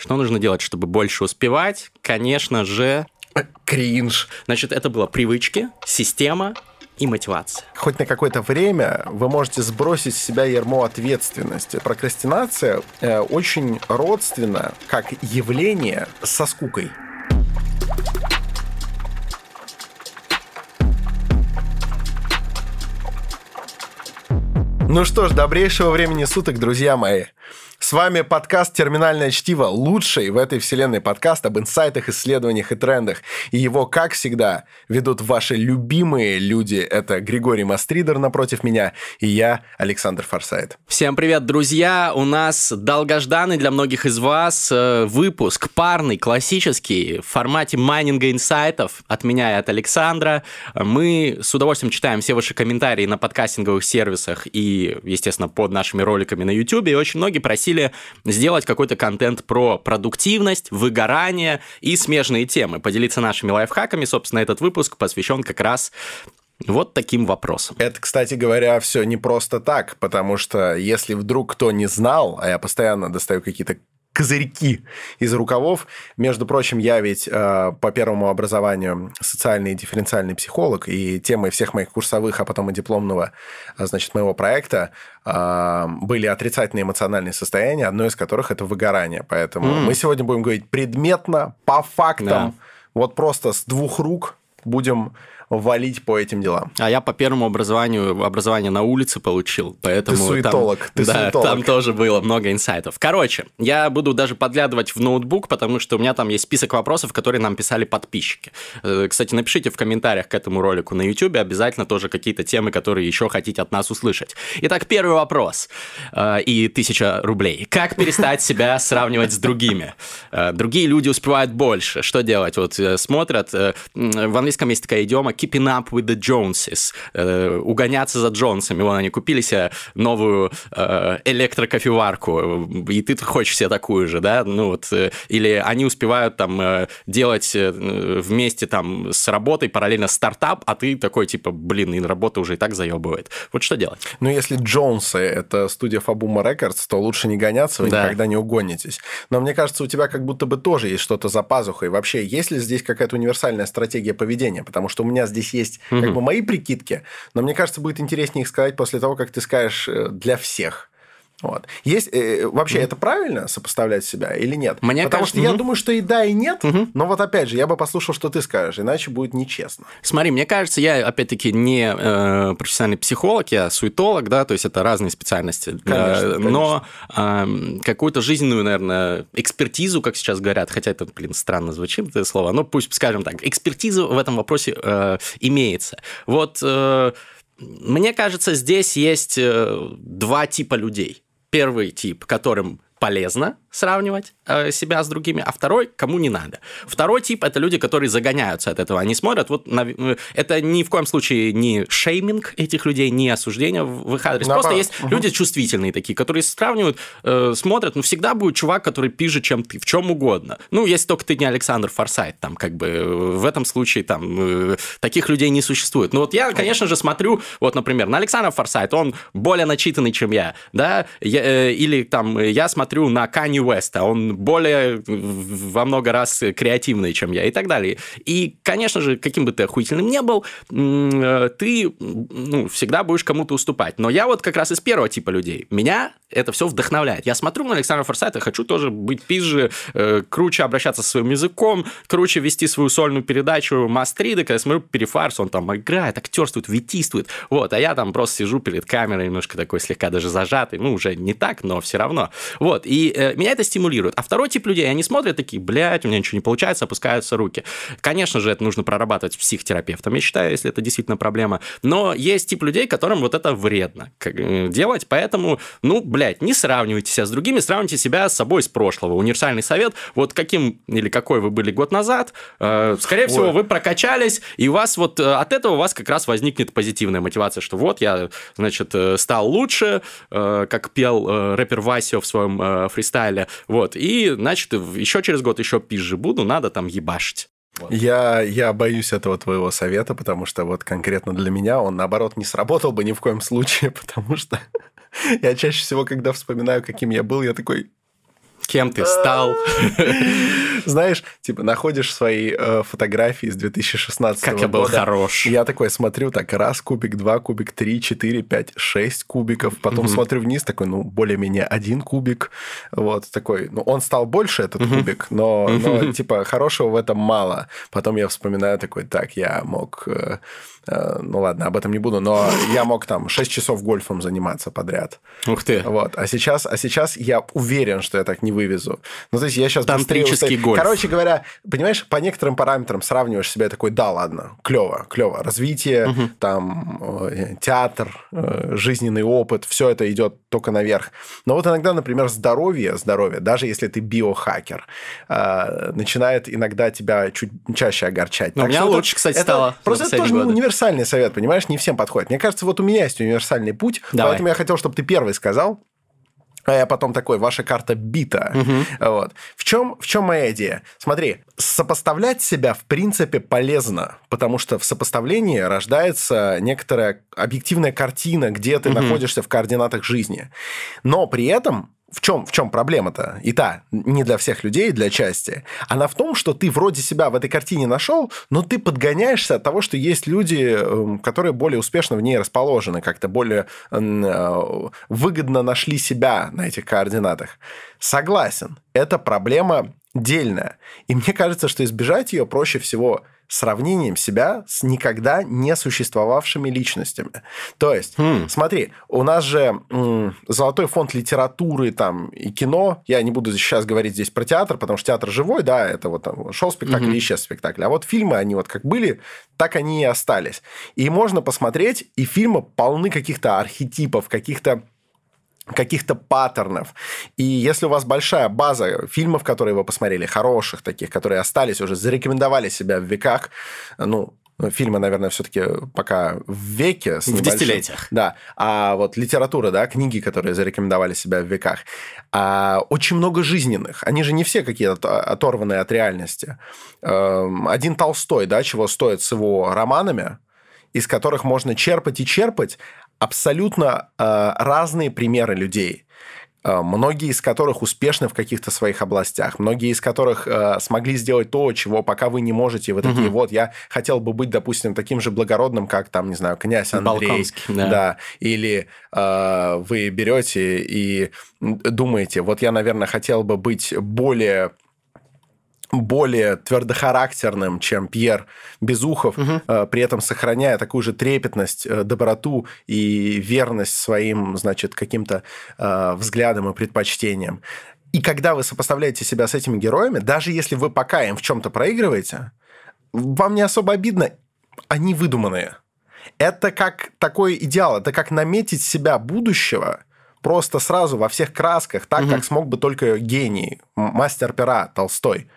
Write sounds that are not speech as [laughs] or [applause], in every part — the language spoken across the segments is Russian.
Что нужно делать, чтобы больше успевать? Конечно же... Кринж. Значит, это было привычки, система и мотивация. Хоть на какое-то время вы можете сбросить с себя ярмо ответственности. Прокрастинация э, очень родственна как явление со скукой. Ну что ж, добрейшего времени суток, друзья мои. С вами подкаст «Терминальное чтиво», лучший в этой вселенной подкаст об инсайтах, исследованиях и трендах. И его, как всегда, ведут ваши любимые люди. Это Григорий Мастридер напротив меня и я, Александр Форсайт. Всем привет, друзья! У нас долгожданный для многих из вас э, выпуск парный, классический, в формате майнинга инсайтов от меня и от Александра. Мы с удовольствием читаем все ваши комментарии на подкастинговых сервисах и, естественно, под нашими роликами на YouTube. И очень многие просили просили сделать какой-то контент про продуктивность, выгорание и смежные темы, поделиться нашими лайфхаками. Собственно, этот выпуск посвящен как раз вот таким вопросом. Это, кстати говоря, все не просто так, потому что если вдруг кто не знал, а я постоянно достаю какие-то козырьки из рукавов. Между прочим, я ведь э, по первому образованию социальный и дифференциальный психолог, и темой всех моих курсовых, а потом и дипломного, а, значит, моего проекта э, были отрицательные эмоциональные состояния, одно из которых это выгорание. Поэтому mm. мы сегодня будем говорить предметно, по фактам, да. вот просто с двух рук будем валить по этим делам. А я по первому образованию образование на улице получил, поэтому... Ты суетолог, там, ты да, суетолог. там тоже было много инсайтов. Короче, я буду даже подглядывать в ноутбук, потому что у меня там есть список вопросов, которые нам писали подписчики. Э, кстати, напишите в комментариях к этому ролику на YouTube обязательно тоже какие-то темы, которые еще хотите от нас услышать. Итак, первый вопрос. Э, и тысяча рублей. Как перестать себя сравнивать с другими? Э, другие люди успевают больше. Что делать? Вот смотрят. В английском есть такая идиома keeping up with the Joneses, э, угоняться за Джонсами. Вон они купили себе новую э, электрокофеварку, и ты хочешь себе такую же, да? Ну вот, э, или они успевают там э, делать э, вместе там с работой параллельно стартап, а ты такой типа, блин, и работа уже и так заебывает. Вот что делать? Ну, если Джонсы – это студия Fabuma Records, то лучше не гоняться, вы да. никогда не угонитесь. Но мне кажется, у тебя как будто бы тоже есть что-то за пазухой. Вообще, есть ли здесь какая-то универсальная стратегия поведения? Потому что у меня здесь есть как бы мои прикидки, но мне кажется, будет интереснее их сказать после того, как ты скажешь э, для всех. Вот. Есть, э, вообще mm это правильно сопоставлять себя или нет? Мне Потому кажется, что mm я думаю, что и да, и нет. mm Но вот опять же, я бы послушал, что ты скажешь, иначе будет нечестно. Смотри, мне кажется, я опять-таки не э, профессиональный психолог, я суетолог, да, то есть это разные специальности. Конечно, э, но э, какую-то жизненную, наверное, экспертизу, как сейчас говорят, хотя это, блин, странно звучит это слово, но пусть скажем так, экспертиза в этом вопросе э, имеется. Вот. Э, мне кажется, здесь есть э, два типа людей. Первый тип, которым полезно сравнивать э, себя с другими, а второй кому не надо. Второй тип это люди, которые загоняются от этого. Они смотрят, вот на, э, это ни в коем случае не шейминг этих людей, не осуждение в их адрес. Наоборот. Просто есть угу. люди чувствительные такие, которые сравнивают, э, смотрят, ну всегда будет чувак, который пиже, чем ты, в чем угодно. Ну, если только ты не Александр Форсайт, там как бы э, в этом случае там э, таких людей не существует. Но вот я, конечно же, смотрю, вот, например, на Александра Форсайт, он более начитанный, чем я, да, я, э, или там я смотрю на Kanye Kanye West, а он более во много раз креативный, чем я и так далее. И, конечно же, каким бы ты охуительным не был, э, ты ну, всегда будешь кому-то уступать. Но я вот как раз из первого типа людей. Меня это все вдохновляет. Я смотрю на Александра Форсайта, хочу тоже быть пизже, э, круче обращаться со своим языком, круче вести свою сольную передачу Мастрида, когда я смотрю Перефарс, он там играет, актерствует, витийствует. Вот, а я там просто сижу перед камерой, немножко такой слегка даже зажатый, ну, уже не так, но все равно. Вот, и э, меня это стимулирует. А второй тип людей, они смотрят такие, блядь, у меня ничего не получается, опускаются руки. Конечно же, это нужно прорабатывать с психотерапевтом, я считаю, если это действительно проблема. Но есть тип людей, которым вот это вредно э, делать, поэтому, ну, блядь, не сравнивайте себя с другими, сравните себя с собой из прошлого. Универсальный совет, вот каким или какой вы были год назад, э, скорее Ой. всего, вы прокачались, и у вас вот э, от этого у вас как раз возникнет позитивная мотивация, что вот я, значит, э, стал лучше, э, как пел э, рэпер Васио в своем э, фристайле, вот, и, значит, еще через год еще пизже буду, надо там ебашить. Я, я боюсь этого твоего совета, потому что вот конкретно для меня он, наоборот, не сработал бы ни в коем случае, [laughs] потому что я чаще всего, когда вспоминаю, каким я был, я такой, Кем ты стал? [laughs] Знаешь, типа, находишь свои э, фотографии с 2016 Как я был года. хорош. Я такой смотрю, так, раз кубик, два кубик, три, четыре, пять, шесть кубиков. Потом смотрю вниз, такой, ну, более-менее один кубик. Вот, такой, ну, он стал больше, этот кубик, но, но, типа, хорошего в этом мало. Потом я вспоминаю такой, так, я мог... э, ну, ладно, об этом не буду, но я мог там 6 часов гольфом заниматься подряд. Ух ты. Вот. А сейчас, а сейчас я уверен, что я так не вывезу. Ну, то есть я сейчас... быстрее Тантрический устаю. гольф. Короче говоря, понимаешь, по некоторым параметрам сравниваешь себя такой, да, ладно, клево, клево. Развитие, там, э, театр, э, жизненный опыт, все это идет только наверх. Но вот иногда, например, здоровье, здоровье, даже если ты биохакер, э, начинает иногда тебя чуть чаще огорчать. Ну, у меня что это- лучше, кстати, стало Просто это тоже годы. Универсальный совет, понимаешь, не всем подходит. Мне кажется, вот у меня есть универсальный путь, Давай. поэтому я хотел, чтобы ты первый сказал. А я потом такой, ваша карта бита. Вот. В чем, в чем моя идея? Смотри, сопоставлять себя в принципе полезно, потому что в сопоставлении рождается некоторая объективная картина, где ты находишься в координатах жизни. Но при этом в чем, в чем проблема-то? И та, не для всех людей, для части. Она в том, что ты вроде себя в этой картине нашел, но ты подгоняешься от того, что есть люди, эм, которые более успешно в ней расположены, как-то более э, выгодно нашли себя на этих координатах. Согласен, это проблема дельная. И мне кажется, что избежать ее проще всего сравнением себя с никогда не существовавшими личностями. То есть, Хм. смотри, у нас же м, золотой фонд литературы там, и кино, я не буду сейчас говорить здесь про театр, потому что театр живой, да, это вот там шел спектакль и исчез спектакль. А вот фильмы, они вот как были, так они и остались. И можно посмотреть, и фильмы полны каких-то архетипов, каких-то каких-то паттернов. И если у вас большая база фильмов, которые вы посмотрели, хороших таких, которые остались уже, зарекомендовали себя в веках, ну, фильмы, наверное, все-таки пока в веке. С В небольшим. десятилетиях. Да. А вот литература, да, книги, которые зарекомендовали себя в веках, а, очень много жизненных. Они же не все какие-то оторванные от реальности. Эм, Один Толстой, да, чего стоит с его романами, из которых можно черпать и черпать абсолютно э, разные примеры людей. Э, Многие из которых успешны в каких-то своих областях, многие из которых э, смогли сделать то, чего пока вы не можете. Вы такие, вот, я хотел бы быть, допустим, таким же благородным, как там, не знаю, князь Андрей. Балконский, да. Или э, вы берете и думаете, вот я, наверное, хотел бы быть более более твердохарактерным, чем Пьер Безухов, э, при этом сохраняя такую же трепетность, э, доброту и верность своим, значит, каким-то э, взглядам и предпочтениям. И когда вы сопоставляете себя с этими героями, даже если вы пока им в чем-то проигрываете, вам не особо обидно, они выдуманные. Это как такой идеал, это как наметить себя будущего просто сразу во всех красках, так, как смог бы только гений, мастер пера Толстой.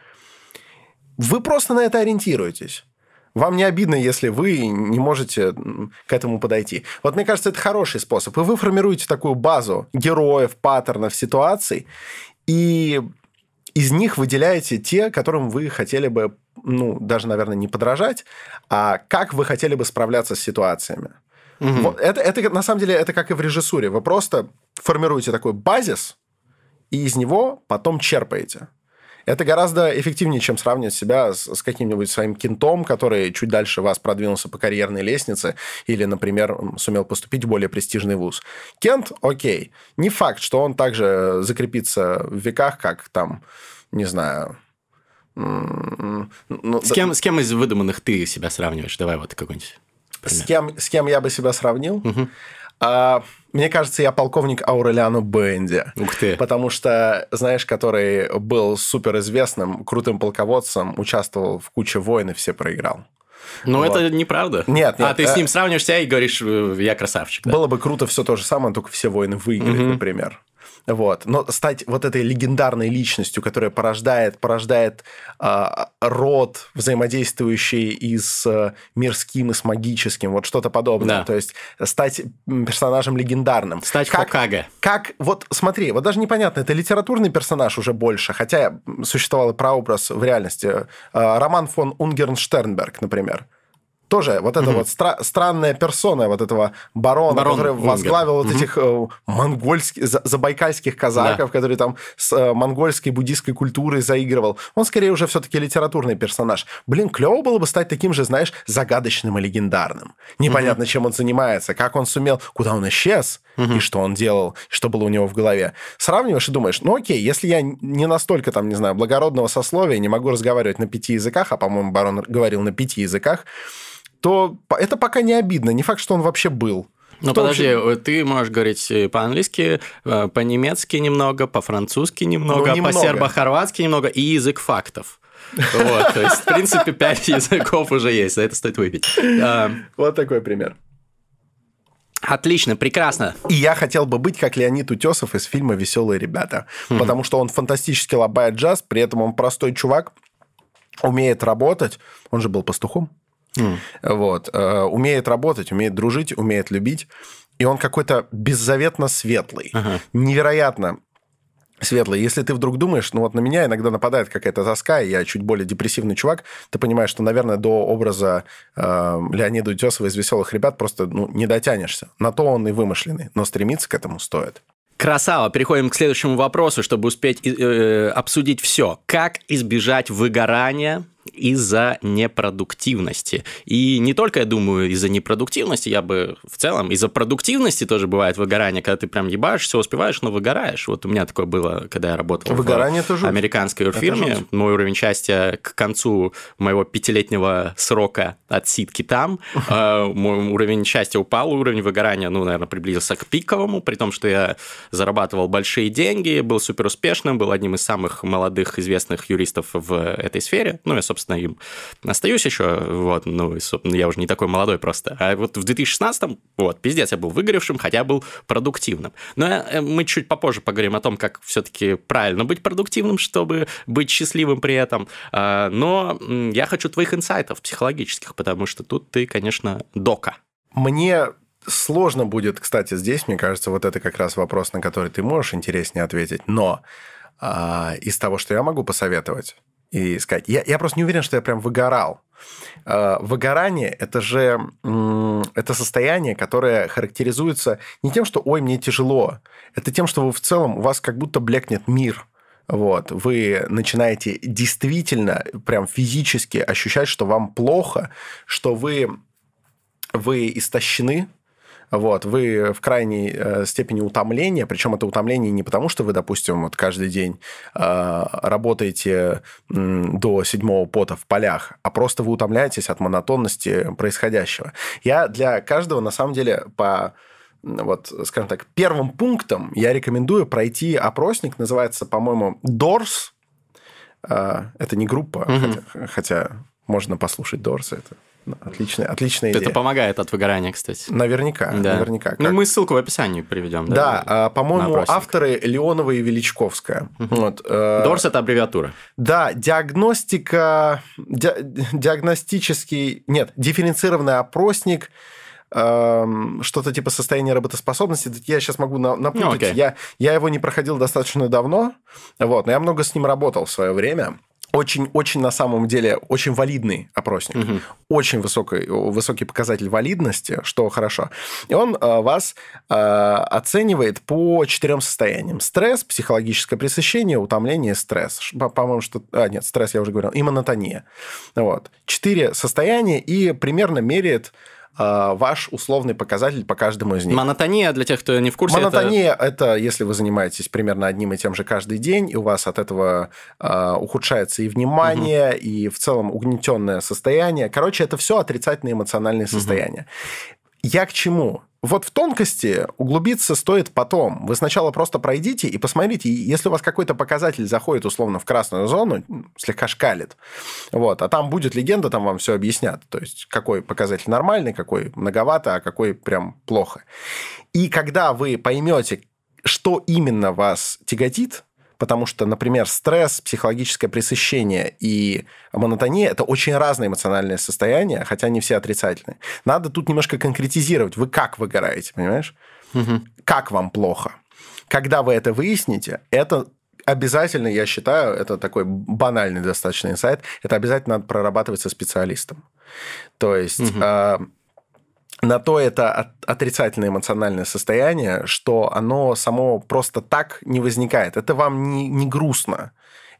Вы просто на это ориентируетесь. Вам не обидно, если вы не можете к этому подойти. Вот мне кажется, это хороший способ. И вы формируете такую базу героев, паттернов, ситуаций, и из них выделяете те, которым вы хотели бы, ну, даже, наверное, не подражать, а как вы хотели бы справляться с ситуациями. Вот это, это, на самом деле, это как и в режиссуре. Вы просто формируете такой базис, и из него потом черпаете. Это гораздо эффективнее, чем сравнивать себя с, с каким-нибудь своим кентом, который чуть дальше вас продвинулся по карьерной лестнице или, например, сумел поступить в более престижный вуз. Кент, окей. Не факт, что он также закрепится в веках, как там, не знаю... ну, С да- кем, с кем из выдуманных ты себя сравниваешь? Давай вот какой-нибудь. С кем, с кем я бы себя сравнил? А, мне кажется, я полковник Аурелиано Бенди. Ух ты. Потому что, знаешь, который был суперизвестным, крутым полководцем, участвовал в куче войн и все проиграл. Ну, Вот. это неправда. Нет, А нет, ты с э, ним сравниваешь себя и говоришь, я красавчик. да? Было бы круто все то же самое, только все войны выиграть, например. Вот. Но стать вот этой легендарной личностью, которая порождает, порождает а, род, взаимодействующий и с а, мирским, и с магическим, вот что-то подобное. Да. То есть стать персонажем легендарным. Стать как, Хокаге. Как, вот смотри, вот даже непонятно, это литературный персонаж уже больше, хотя существовал и прообраз в реальности. А, Роман фон Унгерн-Штернберг, например. Тоже вот эта вот стра- странная персона вот этого барона, Барон который Унгер. возглавил вот этих э, монгольских, за- забайкальских казаков, который там с э, монгольской буддийской культурой заигрывал. Он скорее уже все-таки литературный персонаж. Блин, клево было бы стать таким же, знаешь, загадочным и легендарным. Непонятно, чем он занимается, как он сумел, куда он исчез, и что он делал, что было у него в голове. Сравниваешь и думаешь, ну окей, если я не настолько, там, не знаю, благородного сословия, не могу разговаривать на пяти языках, а, по-моему, барон говорил на пяти языках, то это пока не обидно. Не факт, что он вообще был. Ну подожди, вообще- ты можешь говорить э, по-английски, э, по-немецки немного, по-французски немного, Ну, немного. по-сербо-хорватски немного и язык фактов. Вот, то есть, в принципе, пять языков уже есть, за это стоит выпить. А, Вот такой пример. Отлично, прекрасно. И я хотел бы быть как Леонид Утесов из фильма «Веселые ребята», потому что он фантастически лобает джаз, при этом он простой чувак, умеет работать, он же был пастухом, вот, э, умеет работать, умеет дружить, умеет любить, и он какой-то беззаветно светлый, Ага. невероятно светлый. Если ты вдруг думаешь, ну вот на меня иногда нападает какая-то тоска, и я чуть более депрессивный чувак, ты понимаешь, что, наверное, до образа э, Леонида Утесова из «Веселых ребят» просто ну, не дотянешься. На то он и вымышленный, но стремиться к этому стоит. Красава. Переходим к следующему вопросу, чтобы успеть э, обсудить все. Как избежать выгорания из-за непродуктивности? И не только, я думаю, из-за непродуктивности, я бы в целом, из-за продуктивности тоже бывает выгорание, когда ты прям ебашь, все успеваешь, но выгораешь. Вот у меня такое было, когда я работал Выгорание в жуть. американской Это фирме. жуть. Мой уровень счастья к концу моего пятилетнего срока отсидки там. э, [laughs] Мой уровень счастья упал, уровень выгорания, ну, наверное, приблизился к пиковому, при том, что я зарабатывал большие деньги, был супер успешным, был одним из самых молодых известных юристов в этой сфере. Ну, я, собственно, им остаюсь еще, вот, ну, собственно, я уже не такой молодой просто. А вот в 2016-м, вот, пиздец, я был выгоревшим, хотя был продуктивным. Но э, мы чуть попозже поговорим о том, как все-таки правильно быть продуктивным, чтобы быть счастливым при этом. А, Но я хочу твоих инсайтов психологических, потому что тут ты, конечно, дока. Мне сложно будет, кстати, здесь, мне кажется, вот это как раз вопрос, на который ты можешь интереснее ответить. Но а, из того, что я могу посоветовать и сказать, я, я просто не уверен, что я прям выгорал. А, выгорание это же это состояние, которое характеризуется не тем, что ой, мне тяжело, это тем, что вы в целом у вас как будто блекнет мир. Вот, вы начинаете действительно прям физически ощущать, что вам плохо, что вы вы истощены, вот, вы в крайней э, степени утомления, причем это утомление не потому, что вы, допустим, вот каждый день э, работаете м, до седьмого пота в полях, а просто вы утомляетесь от монотонности происходящего. Я для каждого, на самом деле, по вот, скажем так, первым пунктом я рекомендую пройти опросник, называется, по-моему, DORS. Э, Это не группа, Мгм. хотя, хотя можно послушать DORS, это отличная, отличная идея. Это помогает от выгорания, кстати. Наверняка, Да. наверняка. Ну, Как- мы ссылку в описании приведем. Да, а, на по-моему, авторы Леонова и Величковская. Вот, э, Дорс это аббревиатура. Да, диагностика, ди- диагностический, нет, дифференцированный опросник, эм, что-то типа состояния работоспособности. Я сейчас могу на- напутать. Ну, я, я его не проходил достаточно давно, вот, но я много с ним работал в свое время. Очень, очень на самом деле, очень валидный опросник. Мгм. Очень высокий, высокий показатель валидности, что хорошо. И он э, вас э, оценивает по четырем состояниям. Стресс, психологическое пресыщение, утомление, стресс. По-моему, что... А, нет, стресс я уже говорил. И монотония. Вот. Четыре состояния и примерно меряет ваш условный показатель по каждому из них. Монотония, для тех, кто не в курсе, это- Монотония это... если вы занимаетесь примерно одним и тем же каждый день, и у вас от этого э, ухудшается и внимание, и в целом угнетенное состояние. Короче, это все отрицательные эмоциональные состояния. Я к чему? Вот в тонкости углубиться стоит потом. Вы сначала просто пройдите и посмотрите, если у вас какой-то показатель заходит условно в красную зону, слегка шкалит, вот, а там будет легенда, там вам все объяснят. То есть, какой показатель нормальный, какой многовато, а какой прям плохо. И когда вы поймете, что именно вас тяготит, потому что, например, стресс, психологическое пресыщение и монотония – это очень разные эмоциональные состояния, хотя не все отрицательные. Надо тут немножко конкретизировать. Вы как выгораете, понимаешь? Мгм. Как вам плохо? Когда вы это выясните, это обязательно, я считаю, это такой банальный достаточно инсайт, это обязательно надо прорабатывать со специалистом. То есть... Угу. Э, на то это отрицательное эмоциональное состояние, что оно само просто так не возникает. Это вам не, не грустно.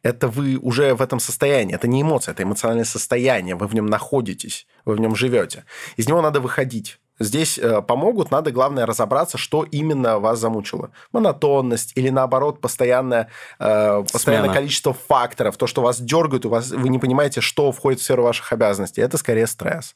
Это вы уже в этом состоянии. Это не эмоция, это эмоциональное состояние. Вы в нем находитесь, вы в нем живете. Из него надо выходить. Здесь э, помогут, надо, главное, разобраться, что именно вас замучило. Монотонность или, наоборот, постоянное, э, постоянное количество факторов, то, что вас дергают, у вас, вы не понимаете, что входит в сферу ваших обязанностей. Это скорее стресс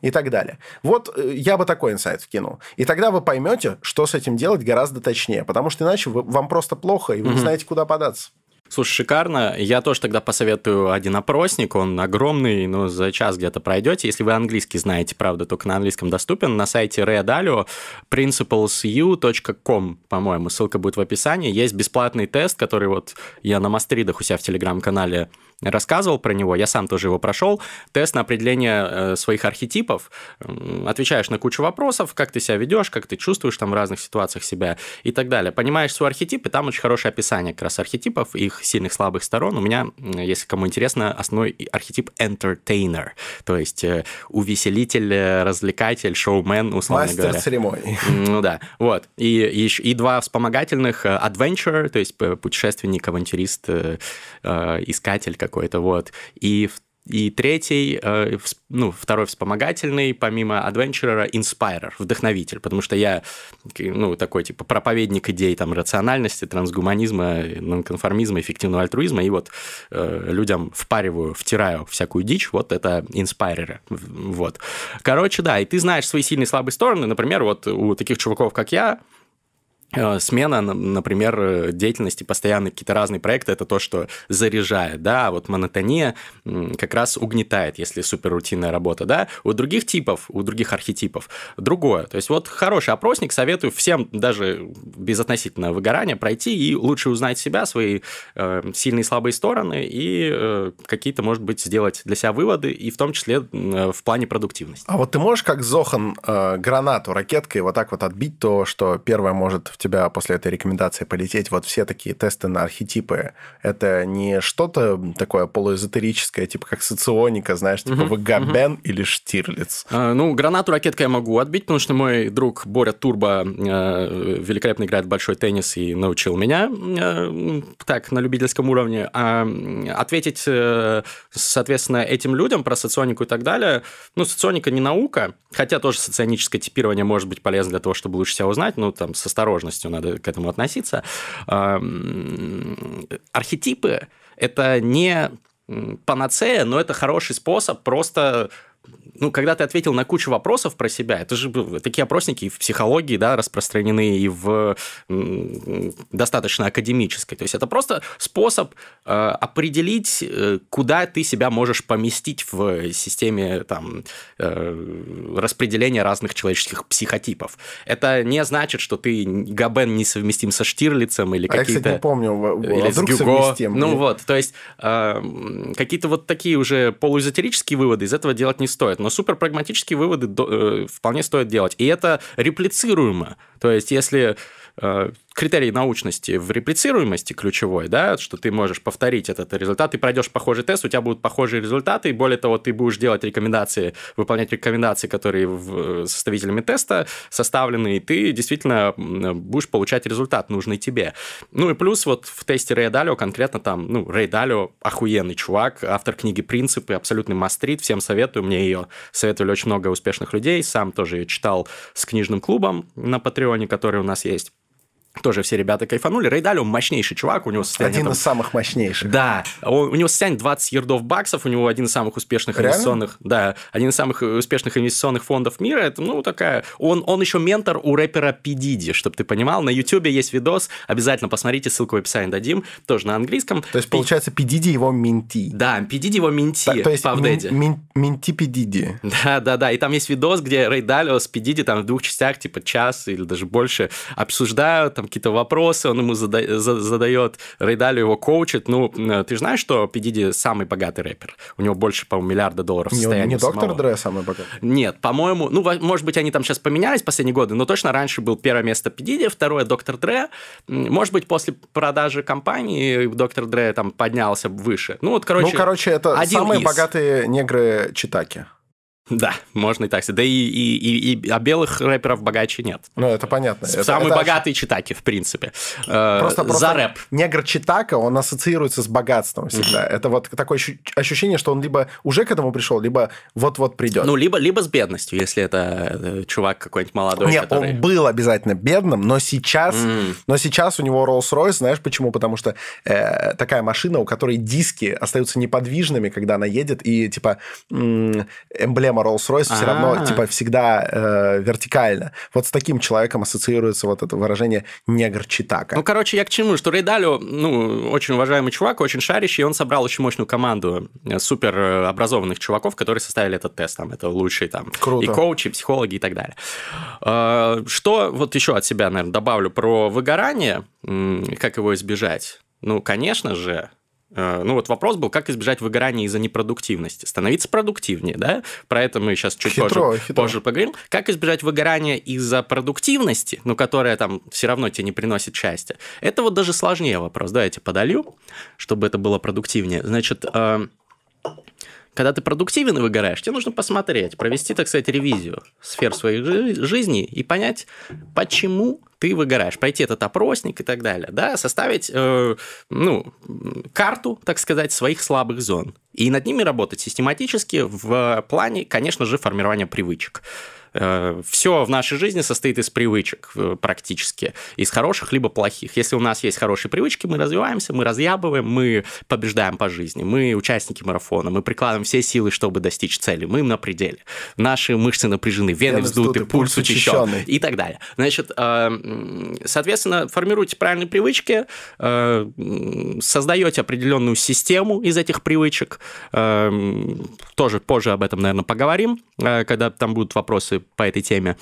и так далее. Вот э, я бы такой инсайт вкинул. И тогда вы поймете, что с этим делать гораздо точнее, потому что иначе вы, вам просто плохо, и вы mm-hmm. не знаете, куда податься. Слушай, шикарно. Я тоже тогда посоветую один опросник. Он огромный, но за час где-то пройдете. Если вы английский знаете, правда, только на английском доступен. На сайте Readalio principlesu.com, по-моему, ссылка будет в описании. Есть бесплатный тест, который вот я на мастридах у себя в телеграм-канале рассказывал про него, я сам тоже его прошел. Тест на определение э, своих архетипов. Отвечаешь на кучу вопросов, как ты себя ведешь, как ты чувствуешь там в разных ситуациях себя и так далее. Понимаешь свой архетип, и там очень хорошее описание как раз архетипов, их сильных, слабых сторон. У меня, если кому интересно, основной архетип entertainer, то есть э, увеселитель, развлекатель, шоумен, условно Мастер говоря. Церемоний. Ну да, вот. И, и, и два вспомогательных э, adventure, то есть путешественник, авантюрист, искатель, какой-то, вот. И и третий, э, ну, второй вспомогательный, помимо Adventurer, Inspirer, вдохновитель, потому что я, ну, такой, типа, проповедник идей, там, рациональности, трансгуманизма, нонконформизма, эффективного альтруизма, и вот э, людям впариваю, втираю всякую дичь, вот это Inspirer, вот. Короче, да, и ты знаешь свои сильные и слабые стороны, например, вот у таких чуваков, как я, смена, например, э, деятельности, постоянно какие-то разные проекты, это то, что заряжает, да, а вот монотония как раз угнетает, если суперрутинная работа, да. У других типов, у других архетипов другое. То есть вот хороший опросник, советую всем даже без относительного выгорания пройти и лучше узнать себя, свои э, сильные и слабые стороны и э, какие-то, может быть, сделать для себя выводы, и в том числе э, в плане продуктивности. А вот ты можешь, как Зохан, э, гранату ракеткой вот так вот отбить то, что первое может в тебя после этой рекомендации полететь вот все такие тесты на архетипы, это не что-то такое полуэзотерическое, типа как соционика, знаешь, типа uh-huh, Вагабен uh-huh. или Штирлиц? А, ну, гранату ракеткой я могу отбить, потому что мой друг Боря Турбо э, великолепно играет в большой теннис и научил меня э, так, на любительском уровне. А ответить, э, соответственно, этим людям про соционику и так далее, ну, соционика не наука, хотя тоже соционическое типирование может быть полезно для того, чтобы лучше себя узнать, ну, там, с осторожностью осторожностью надо к этому относиться. Архетипы – это не панацея, но это хороший способ просто ну, когда ты ответил на кучу вопросов про себя, это же такие опросники и в психологии, да, распространены, и в достаточно академической. То есть это просто способ э, определить, э, куда ты себя можешь поместить в системе там, э, распределения разных человеческих психотипов. Это не значит, что ты Габен несовместим со Штирлицем или а какие-то... я, кстати, не помню, или с Гюго. Совместим. Ну вот, то есть какие-то вот такие уже полуэзотерические выводы из этого делать не стоит но супер прагматические выводы э, вполне стоит делать. И это реплицируемо. То есть, если Э, критерий научности в реплицируемости ключевой, да, что ты можешь повторить этот результат, ты пройдешь похожий тест, у тебя будут похожие результаты, и более того, ты будешь делать рекомендации, выполнять рекомендации, которые в, составителями теста составлены, и ты действительно будешь получать результат, нужный тебе. Ну и плюс вот в тесте Рэй Далио конкретно там, ну, Рэй Далио охуенный чувак, автор книги «Принципы», абсолютный мастрит, всем советую, мне ее советовали очень много успешных людей, сам тоже ее читал с книжным клубом на Патреоне, который у нас есть. Тоже все ребята кайфанули. Рейдали, он мощнейший чувак, у него состояние... Один там... из самых мощнейших. Да, он, у него состояние 20 ярдов баксов, у него один из самых успешных Реально? инвестиционных... Да, один из самых успешных инвестиционных фондов мира. Это, ну, такая... Он, он еще ментор у рэпера Пидиди, чтобы ты понимал. На Ютубе есть видос, обязательно посмотрите, ссылку в описании дадим, тоже на английском. То есть, получается, Пидиди его менти. Да, Пидиди его менти так, то есть, мин, менти Пидиди. Да, да, да. И там есть видос, где Рей Далио с Пидиди там в двух частях, типа час или даже больше, обсуждают там какие-то вопросы, он ему зада- задает, Рейдалю его коучит. Ну, ты же знаешь, что P. самый богатый рэпер? У него больше, по-моему, миллиарда долларов не, состояния Не доктор Дре самый богатый? Нет, по-моему, ну, может быть, они там сейчас поменялись последние годы, но точно раньше был первое место P. второе доктор Дре. Может быть, после продажи компании доктор Дре там поднялся выше. Ну, вот, короче... Ну, короче, это самые из. богатые негры Читаки. Да, можно и так сказать. Да и, и, и, и а белых рэперов богаче нет. Ну, это понятно. Самый это, богатый это... читаки, в принципе. Просто, э, просто за рэп. Негр читака, он ассоциируется с богатством всегда. Mm-hmm. Это вот такое ощущение, что он либо уже к этому пришел, либо вот-вот придет. Ну, либо, либо с бедностью, если это э, чувак какой-нибудь молодой. Нет, который... он был обязательно бедным, но сейчас, mm-hmm. но сейчас у него Rolls-Royce, знаешь почему? Потому что э, такая машина, у которой диски остаются неподвижными, когда она едет, и типа эмблема система Rolls-Royce все равно а. типа всегда э, вертикально. Вот с таким человеком ассоциируется вот это выражение негр читака. Ну, короче, я к чему? Что Рейдалю, ну, очень уважаемый чувак, очень шарящий, и он собрал очень мощную команду э, супер э, образованных чуваков, которые составили этот тест. Там, это лучшие там Круто. и коучи, и психологи и так далее. Э, что вот еще от себя, наверное, добавлю про выгорание, как его избежать? Ну, конечно же, ну вот вопрос был, как избежать выгорания из-за непродуктивности. Становиться продуктивнее, да? Про это мы сейчас чуть хитро, позже, хитро. позже поговорим. Как избежать выгорания из-за продуктивности, ну, которая там все равно тебе не приносит счастья. Это вот даже сложнее вопрос. Давайте подолью, чтобы это было продуктивнее. Значит, э, когда ты продуктивен и выгораешь, тебе нужно посмотреть, провести, так сказать, ревизию сфер своей жизни и понять, почему ты выгораешь, пройти этот опросник и так далее, да, составить, э, ну, карту, так сказать, своих слабых зон и над ними работать систематически в плане, конечно же, формирования привычек. Э, Все в нашей жизни состоит из привычек э, практически, из хороших либо плохих. Если у нас есть хорошие привычки, мы развиваемся, мы разъябываем, мы побеждаем по жизни, мы участники марафона, мы прикладываем все силы, чтобы достичь цели, мы на пределе. Наши мышцы напряжены, вены вздуты, пульс учащен и так далее. Значит, э, соответственно, формируйте правильные привычки, создаете определенную систему из этих привычек, тоже позже об этом, наверное, поговорим, когда там будут вопросы по этой теме.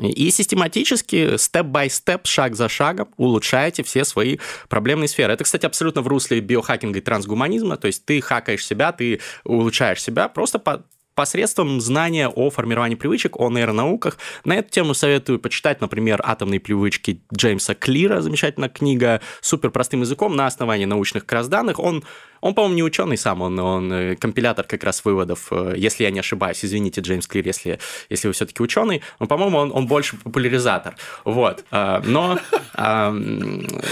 И систематически, степ-бай-степ, шаг за шагом улучшаете все свои проблемные сферы. Это, кстати, абсолютно в русле биохакинга и трансгуманизма. То есть ты хакаешь себя, ты улучшаешь себя просто по посредством знания о формировании привычек, о нейронауках. На эту тему советую почитать, например, «Атомные привычки» Джеймса Клира, замечательная книга, супер простым языком на основании научных как раз данных. Он он, по-моему, не ученый сам, он, он э, компилятор как раз выводов, э, если я не ошибаюсь. Извините, Джеймс Клир, если, если вы все-таки ученый. Но, по-моему, он, он больше популяризатор. Вот. А, но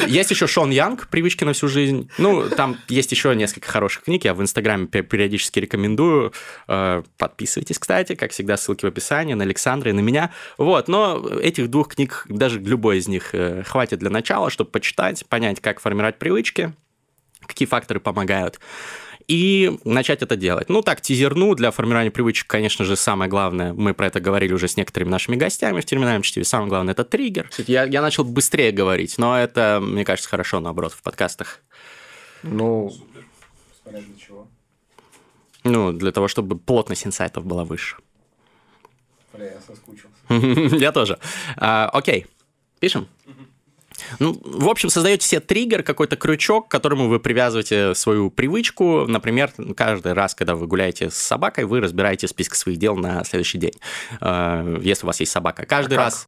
есть еще Шон Янг «Привычки на всю жизнь». Ну, там есть еще несколько хороших книг, я в Инстаграме периодически рекомендую. Э, подписывайтесь, кстати, как всегда, ссылки в описании на Александра и на меня. Вот, но этих двух книг, даже любой из них хватит для начала, чтобы почитать, понять, как формировать привычки, какие факторы помогают и начать это делать. Ну, так, тизерну для формирования привычек, конечно же, самое главное, мы про это говорили уже с некоторыми нашими гостями в терминальном чтиве, самое главное – это триггер. Я, я начал быстрее говорить, но это, мне кажется, хорошо, наоборот, в подкастах. Ну, для чего? Ну, для того, чтобы плотность инсайтов была выше. Бля, я соскучился. [laughs] Я тоже. А, окей, пишем? Ну, в общем, создаете себе триггер, какой-то крючок, к которому вы привязываете свою привычку. Например, каждый раз, когда вы гуляете с собакой, вы разбираете список своих дел на следующий день, э, если у вас есть собака. Каждый а раз...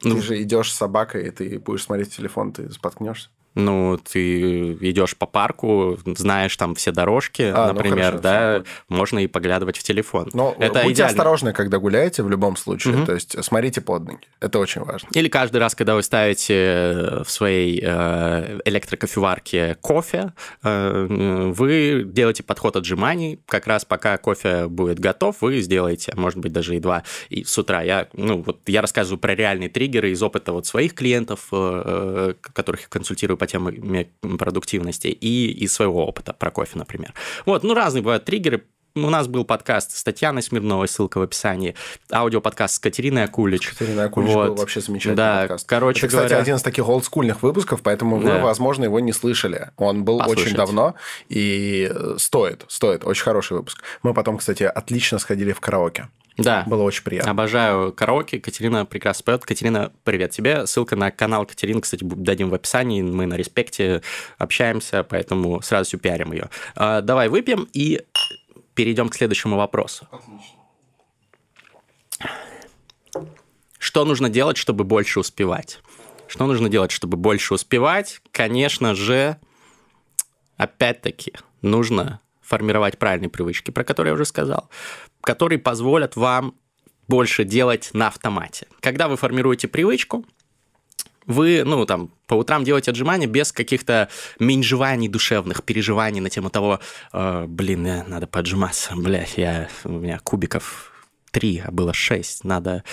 Ты ну, же идешь с собакой, и ты будешь смотреть телефон, ты споткнешься. Ну, ты идешь по парку, знаешь там все дорожки, а, ну, например, ну хорошо, да, все. можно и поглядывать в телефон. Но это будьте идеально. осторожны, когда гуляете в любом случае, угу. то есть смотрите под ноги, это очень важно. Или каждый раз, когда вы ставите э, в своей э, электрокофеварке кофе, э, вы делаете подход отжиманий, как раз пока кофе будет готов, вы сделаете, может быть, даже и два и с утра. Я, ну, вот я рассказываю про реальные триггеры из опыта вот своих клиентов, которых я консультирую по теме продуктивности и из своего опыта про кофе, например. Вот, ну, разные бывают триггеры, у нас был подкаст с Татьяной Смирновой, ссылка в описании, аудиоподкаст с Катериной Акулич. Катерина Акулич вот. был вообще замечательный да, подкаст. Короче Это, кстати, говоря... один из таких олдскульных выпусков, поэтому да. вы, возможно, его не слышали. Он был Послушайте. очень давно, и стоит, стоит. Очень хороший выпуск. Мы потом, кстати, отлично сходили в караоке. Да. Было очень приятно. Обожаю караоке. Катерина прекрасно поет. Катерина, привет тебе. Ссылка на канал Катерины, кстати, дадим в описании. Мы на респекте общаемся, поэтому сразу все пиарим ее. А, давай выпьем и перейдем к следующему вопросу. Отлично. Что нужно делать, чтобы больше успевать? Что нужно делать, чтобы больше успевать? Конечно же, опять-таки, нужно формировать правильные привычки, про которые я уже сказал, которые позволят вам больше делать на автомате. Когда вы формируете привычку, вы, ну, там, по утрам делаете отжимания без каких-то меньжеваний душевных, переживаний на тему того, э, блин, надо поджиматься, блядь, я, у меня кубиков три, а было шесть. Надо...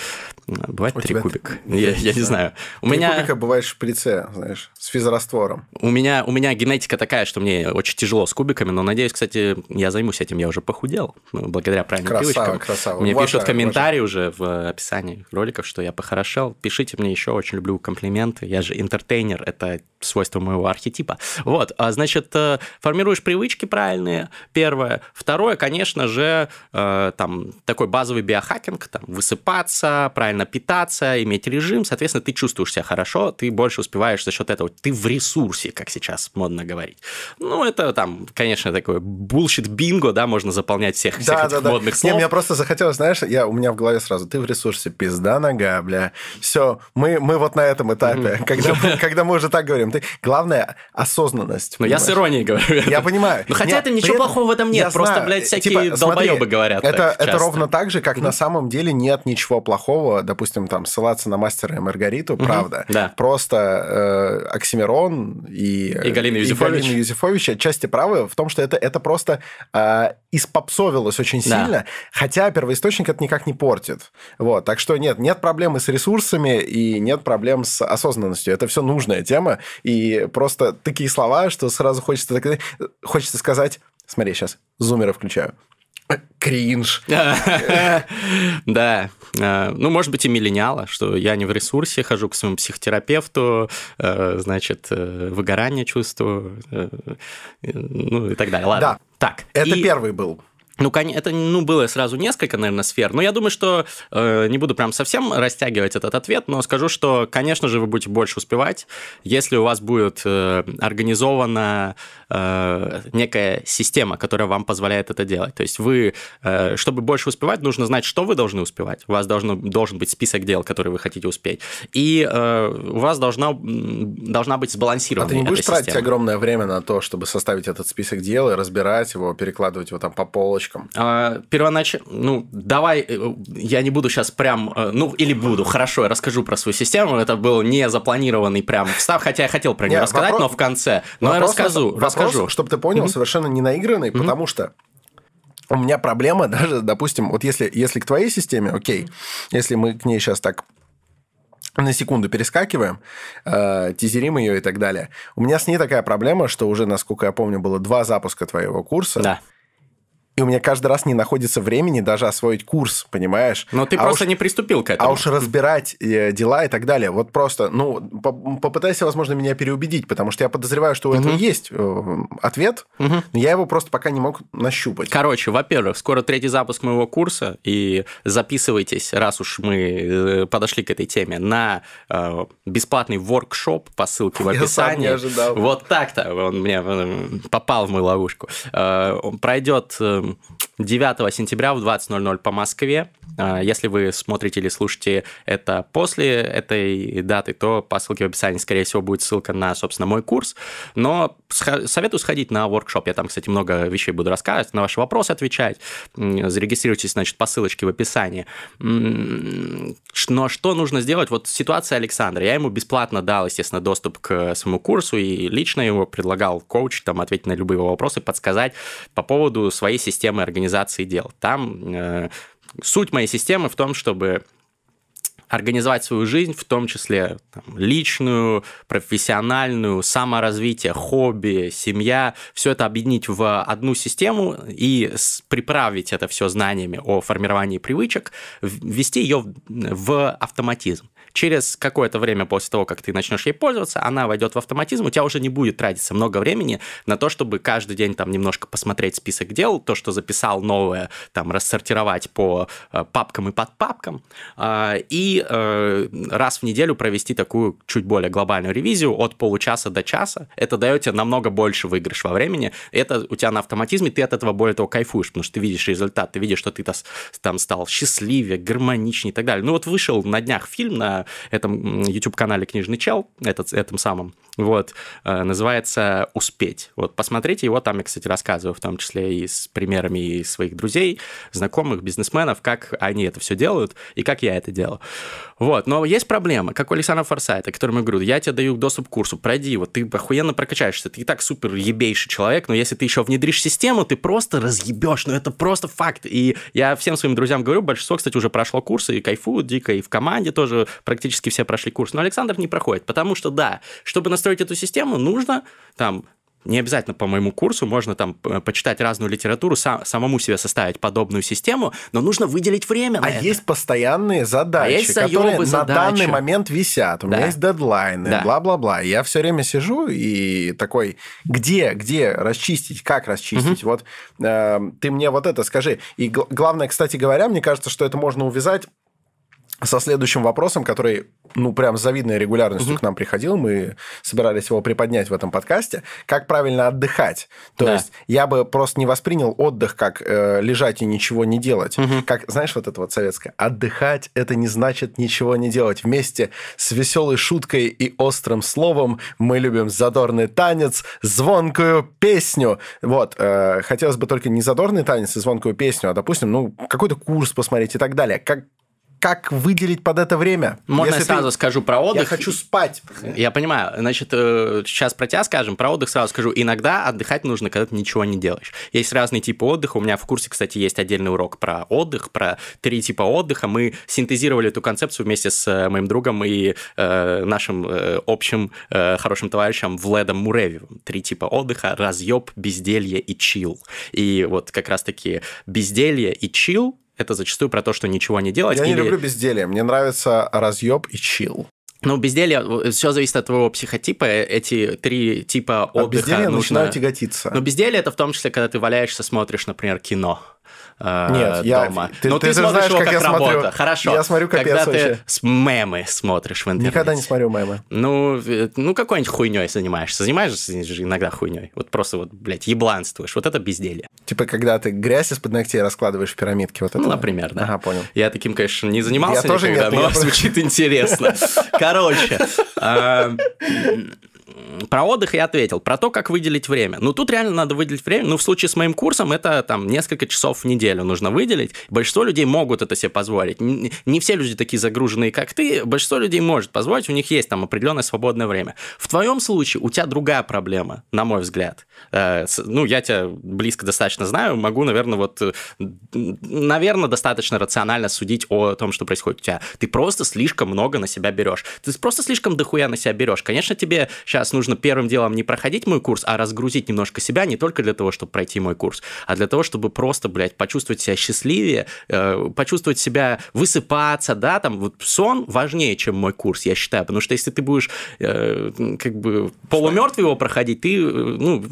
Бывает три кубика? Я, я не знаю. У меня... кубика бывает в шприце, знаешь, с физраствором. У меня, у меня генетика такая, что мне очень тяжело с кубиками, но, надеюсь, кстати, я займусь этим. Я уже похудел ну, благодаря правильным красава, привычкам. Красава, Мне уважаю, пишут комментарии уважаю. уже в описании роликов, что я похорошел. Пишите мне еще, очень люблю комплименты. Я же интертейнер, это свойство моего архетипа. Вот, а, значит, э, формируешь привычки правильные, первое. Второе, конечно же, э, там такой базовый биохакинг, там, высыпаться, правильно питаться, иметь режим, соответственно, ты чувствуешь себя хорошо, ты больше успеваешь за счет этого, ты в ресурсе, как сейчас модно говорить. Ну, это там, конечно, такое bullshit bingo, да, можно заполнять всех, всех да, этих да, модных да. слов. Не, мне просто захотелось, знаешь, я, у меня в голове сразу, ты в ресурсе, пизда нога, бля. Все, мы, мы вот на этом этапе, когда, мы, [laughs] когда мы уже так говорим. Ты, главное, осознанность. Ну, я с иронией говорю. Я понимаю. Ну, хотя это ничего плохого в этом нет, просто, блядь, всякие типа, долбоебы говорят. Это, это ровно так же, как на самом деле нет ничего плохого, допустим, там, ссылаться на мастера и Маргариту, правда. Да. Просто э, Оксимирон и, и Галина Юзефович. И Галина Юзефович отчасти правы в том, что это, это просто э, испопсовилось очень сильно, да. хотя первоисточник это никак не портит. Вот, так что нет, нет проблемы с ресурсами и нет проблем с осознанностью. Это все нужная тема, и просто такие слова, что сразу хочется, хочется сказать, смотри, сейчас зумера включаю, кринж. [laughs] Да. А, ну, может быть, и миллениала, что я не в ресурсе, хожу к своему психотерапевту, э, значит, э, выгорание чувствую, э, ну и так далее. Ладно. Да. Так. Это первый был. Ну, это ну, было сразу несколько, наверное, сфер. Но я думаю, что э, не буду прям совсем растягивать этот ответ, но скажу, что, конечно же, вы будете больше успевать, если у вас будет э, организована э, некая система, которая вам позволяет это делать. То есть вы, э, чтобы больше успевать, нужно знать, что вы должны успевать. У вас должно, должен быть список дел, которые вы хотите успеть. И э, у вас должна, должна быть сбалансирована А ты не будешь тратить система. огромное время на то, чтобы составить этот список дел и разбирать его, перекладывать его там по полочкам? Разработчикам? А, первоначально, ну, давай, э, я не буду сейчас прям, э, ну, или буду, хорошо, я расскажу про свою систему, это был не запланированный прям встав, хотя я хотел про нее рассказать, вопрос, но в конце, но я расскажу, вопрос, расскажу. Чтобы ты понял, mm-hmm. совершенно не наигранный, mm-hmm. потому что у меня проблема [laughs] даже, допустим, вот если, если к твоей системе, окей, если мы к ней сейчас так на секунду перескакиваем, э, тизерим ее и так далее. У меня с ней такая проблема, что уже, насколько я помню, было два запуска твоего курса. Да и у меня каждый раз не находится времени даже освоить курс, понимаешь? Но ты а просто уж, не приступил к этому. А уж разбирать э, дела и так далее. Вот просто, ну, по попытайся, возможно, меня переубедить, потому что я подозреваю, что у этого есть э, ответ, угу. но я его просто пока не мог нащупать. Короче, во-первых, скоро третий запуск моего курса, и записывайтесь, раз уж мы э, подошли к этой теме, на э, бесплатный воркшоп по ссылке в описании. Я сам не ожидал. Вот так-то он мне э, попал в мою ловушку. Э, пройдет 9 сентября в 20.00 по Москве. А, если вы смотрите или слушаете это после этой даты, то по ссылке в описании, скорее всего, будет ссылка на, собственно, мой курс. Но советую сходить на воркшоп. Я там, кстати, много вещей буду рассказывать, на ваши вопросы отвечать. Зарегистрируйтесь, значит, по ссылочке в описании. Но что нужно сделать? Вот ситуация Александра. Я ему бесплатно дал, естественно, доступ к своему курсу и лично его предлагал коуч там ответить на любые вопросы, подсказать по поводу своей системы организации дел. Там э, суть моей системы в том, чтобы организовать свою жизнь, в том числе там, личную, профессиональную, саморазвитие, хобби, семья, все это объединить в одну систему и приправить это все знаниями о формировании привычек, ввести ее в автоматизм. Через какое-то время после того, как ты начнешь ей пользоваться, она войдет в автоматизм, у тебя уже не будет тратиться много времени на то, чтобы каждый день там немножко посмотреть список дел, то, что записал новое, там, рассортировать по э, папкам и подпапкам, э, и э, раз в неделю провести такую чуть более глобальную ревизию от получаса до часа. Это дает тебе намного больше выигрыш во времени. Это у тебя на автоматизме, ты от этого более того кайфуешь, потому что ты видишь результат, ты видишь, что ты там стал счастливее, гармоничнее и так далее. Ну вот вышел на днях фильм на этом YouTube-канале «Книжный чел», этот, этом самом, вот, э, называется «Успеть». Вот, посмотрите его, там я, кстати, рассказываю, в том числе и с примерами своих друзей, знакомых, бизнесменов, как они это все делают и как я это делаю. Вот, но есть проблема, как у Александра Форсайта, которому я говорю, я тебе даю доступ к курсу, пройди его, ты охуенно прокачаешься, ты и так супер ебейший человек, но если ты еще внедришь систему, ты просто разъебешь, ну это просто факт. И я всем своим друзьям говорю, большинство, кстати, уже прошло курсы и кайфуют дико, и в команде тоже практически все прошли курс, но Александр не проходит, потому что, да, чтобы настроить эту систему, нужно там не обязательно по моему курсу, можно там почитать разную литературу, сам, самому себе составить подобную систему, но нужно выделить время на а это. есть постоянные задачи, а есть которые на задачи. данный момент висят. У да. меня есть дедлайны, да. бла-бла-бла. Я все время сижу и такой, где, где расчистить, как расчистить? Угу. Вот э, ты мне вот это скажи. И главное, кстати говоря, мне кажется, что это можно увязать со следующим вопросом, который, ну, прям с завидной регулярностью угу. к нам приходил, мы собирались его приподнять в этом подкасте, как правильно отдыхать. То да. есть я бы просто не воспринял отдых как э, лежать и ничего не делать. Угу. Как, знаешь, вот это вот советское, отдыхать – это не значит ничего не делать. Вместе с веселой шуткой и острым словом мы любим задорный танец, звонкую песню. Вот, э, хотелось бы только не задорный танец и звонкую песню, а, допустим, ну, какой-то курс посмотреть и так далее. Как, как выделить под это время? Можно Если я сразу ты... скажу про отдых? Я хочу спать. Я понимаю. Значит, э, сейчас про тебя скажем, про отдых сразу скажу. Иногда отдыхать нужно, когда ты ничего не делаешь. Есть разные типы отдыха. У меня в курсе, кстати, есть отдельный урок про отдых, про три типа отдыха. Мы синтезировали эту концепцию вместе с э, моим другом и э, нашим э, общим э, хорошим товарищем Вледом Муревевым. Три типа отдыха – разъеб, безделье и чил. И вот как раз-таки безделье и чил это зачастую про то, что ничего не делать. Я или... не люблю безделие. Мне нравится разъеб и чил. Ну, безделье, э, все зависит от твоего психотипа. Эти три типа отдыха От безделья нужно... начинаю тяготиться. Но безделье – это в том числе, когда ты валяешься, смотришь, например, кино. Э, Нет, я, дома. Ты, Но ты, ты смотришь знаешь, его как, как я работа. Смотрю, Хорошо. Я смотрю, как Когда ты вообще. с мемы смотришь в интернете. Никогда не смотрю мемы. Ну, э, ну какой-нибудь хуйней занимаешься. Занимаешься иногда хуйней. Вот просто вот, блядь, ебланствуешь. Вот это безделье. Типа, когда ты грязь из-под ногтей раскладываешь в пирамидке. Вот это? Ну, например, да. Ага, понял. Я таким, конечно, не занимался я тоже никогда, нет, но [laughs] звучит интересно. Короче, а, [laughs] про отдых я ответил. Про то, как выделить время. Ну, тут реально надо выделить время. Ну, в случае с моим курсом это там несколько часов в неделю нужно выделить. Большинство людей могут это себе позволить. Не все люди такие загруженные, как ты. Большинство людей может позволить, у них есть там определенное свободное время. В твоем случае у тебя другая проблема, на мой взгляд. Э, ну, я тебя близко достаточно знаю, могу, наверное, вот, э, наверное, достаточно рационально судить о том, что происходит у тебя. Ты просто слишком много на себя берешь. Ты просто слишком дохуя на себя берешь. Конечно, тебе сейчас нужно первым делом не проходить мой курс, а разгрузить немножко себя не только для того, чтобы пройти мой курс, а для того, чтобы просто, блядь, почувствовать себя счастливее, э, почувствовать себя, высыпаться, да, там, вот сон важнее, чем мой курс, я считаю, потому что если ты будешь э, как бы полумертвый его проходить, ты, э, ну,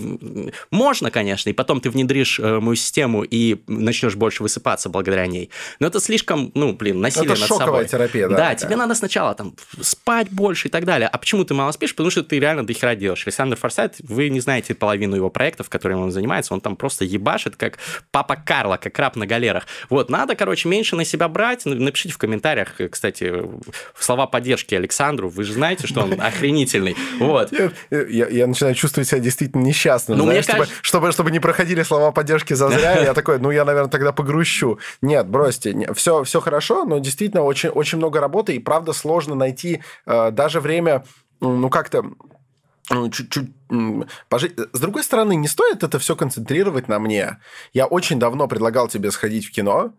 можно, конечно, и потом ты внедришь э, мою систему и начнешь больше высыпаться благодаря ней, но это слишком, ну, блин, насилие это над шоковая собой. терапия, да? Да, тебе надо сначала там спать больше и так далее. А почему ты мало спишь? Потому что ты реально до хера делаешь. Александр Форсайт, вы не знаете половину его проектов, которыми он занимается, он там просто ебашит, как папа Карла, как краб на галерах. Вот, надо, короче, меньше на себя брать. Напишите в комментариях, кстати, слова поддержки Александру. Вы же знаете, что он [laughs] охренительный. Вот. Я, я, я начинаю чувствовать себя действительно несчастным. Ну, знаешь, мне кажется... чтобы, чтобы не проходили слова поддержки за зря, [laughs] я такой, ну, я, наверное, тогда погрущу. Нет, бросьте. Все, все хорошо, но действительно очень, очень много работы, и правда сложно найти э, даже время ну, как-то чуть-чуть пожить. С другой стороны, не стоит это все концентрировать на мне. Я очень давно предлагал тебе сходить в кино,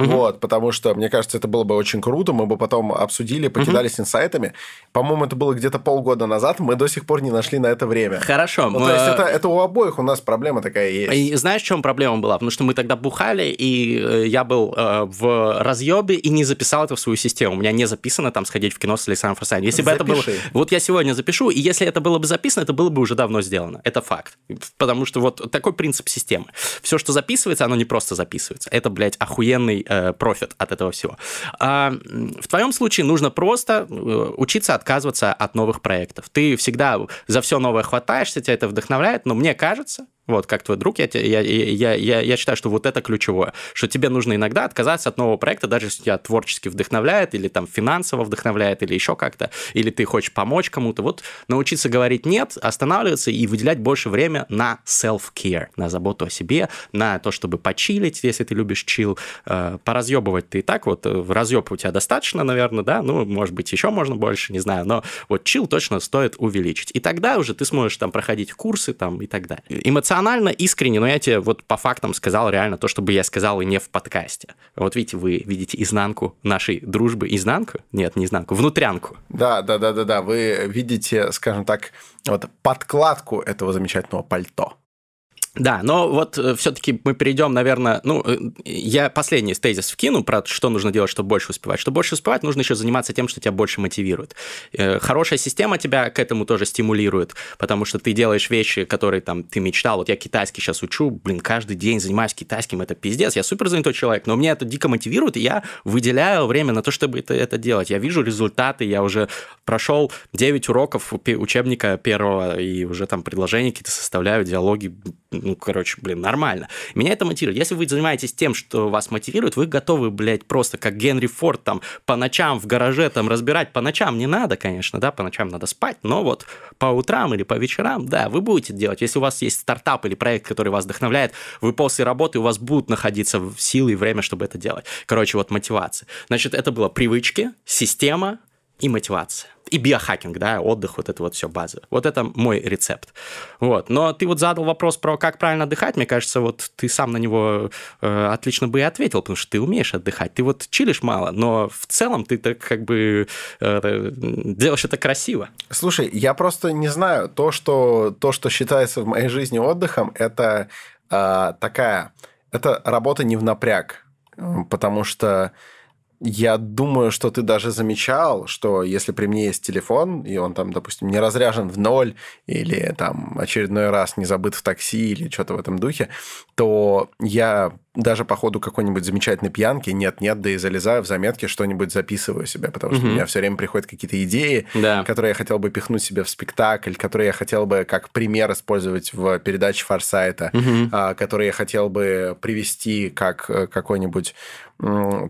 Угу. Вот, потому что, мне кажется, это было бы очень круто. Мы бы потом обсудили, покидались угу. инсайтами. По-моему, это было где-то полгода назад. Мы до сих пор не нашли на это время. Хорошо. Ну, мы... То есть это, это у обоих у нас проблема такая есть. И знаешь, в чем проблема была? Потому что мы тогда бухали, и э, я был э, в разъебе и не записал это в свою систему. У меня не записано там сходить в кино с Александром Форсайном. Если Запиши. бы это было... Вот я сегодня запишу, и если это было бы записано, это было бы уже давно сделано. Это факт. Потому что вот такой принцип системы. Все, что записывается, оно не просто записывается. Это, блядь, охуенный э, профит от этого всего. А, в твоем случае нужно просто э, учиться отказываться от новых проектов. Ты всегда за все новое хватаешься, тебя это вдохновляет, но мне кажется, вот, как твой друг, я, я, я, я, я считаю, что вот это ключевое, что тебе нужно иногда отказаться от нового проекта, даже если тебя творчески вдохновляет, или там финансово вдохновляет, или еще как-то, или ты хочешь помочь кому-то. Вот научиться говорить «нет», останавливаться и выделять больше времени на self-care, на заботу о себе, на то, чтобы почилить, если ты любишь чил, э, поразъебывать ты и так вот, э, разъеб у тебя достаточно, наверное, да, ну, может быть, еще можно больше, не знаю, но вот чил точно стоит увеличить. И тогда уже ты сможешь там проходить курсы там и так далее. Эмоционально эмоционально, искренне, но я тебе вот по фактам сказал реально то, что бы я сказал и не в подкасте. Вот видите, вы видите изнанку нашей дружбы. Изнанку? Нет, не изнанку, внутрянку. Да, да, да, да, да. Вы видите, скажем так, вот подкладку этого замечательного пальто. Да, но вот э, все-таки мы перейдем, наверное, ну, э, я последний тезис вкину про что нужно делать, чтобы больше успевать. Чтобы больше успевать, нужно еще заниматься тем, что тебя больше мотивирует. Э, хорошая система тебя к этому тоже стимулирует, потому что ты делаешь вещи, которые там ты мечтал. Вот я китайский сейчас учу, блин, каждый день занимаюсь китайским, это пиздец, я супер занятой человек, но мне это дико мотивирует, и я выделяю время на то, чтобы это, это делать. Я вижу результаты, я уже прошел 9 уроков учебника первого, и уже там предложения какие-то составляю, диалоги ну, короче, блин, нормально. Меня это мотивирует. Если вы занимаетесь тем, что вас мотивирует, вы готовы, блядь, просто как Генри Форд там по ночам в гараже там разбирать. По ночам не надо, конечно, да, по ночам надо спать, но вот по утрам или по вечерам, да, вы будете делать. Если у вас есть стартап или проект, который вас вдохновляет, вы после работы, у вас будут находиться силы и время, чтобы это делать. Короче, вот мотивация. Значит, это было привычки, система и мотивация и биохакинг, да, отдых, вот это вот все база. Вот это мой рецепт. Вот. Но ты вот задал вопрос про как правильно отдыхать, мне кажется, вот ты сам на него э, отлично бы и ответил, потому что ты умеешь отдыхать. Ты вот чилишь мало, но в целом ты так как бы э, делаешь это красиво. Слушай, я просто не знаю, то, что, то, что считается в моей жизни отдыхом, это э, такая, это работа не в напряг, потому что я думаю, что ты даже замечал, что если при мне есть телефон, и он там, допустим, не разряжен в ноль, или там очередной раз не забыт в такси, или что-то в этом духе, то я даже по ходу какой-нибудь замечательной пьянки нет-нет, да и залезаю в заметки, что-нибудь записываю себе, потому что угу. у меня все время приходят какие-то идеи, да. которые я хотел бы пихнуть себе в спектакль, которые я хотел бы как пример использовать в передаче Форсайта, угу. которые я хотел бы привести как э, какой-нибудь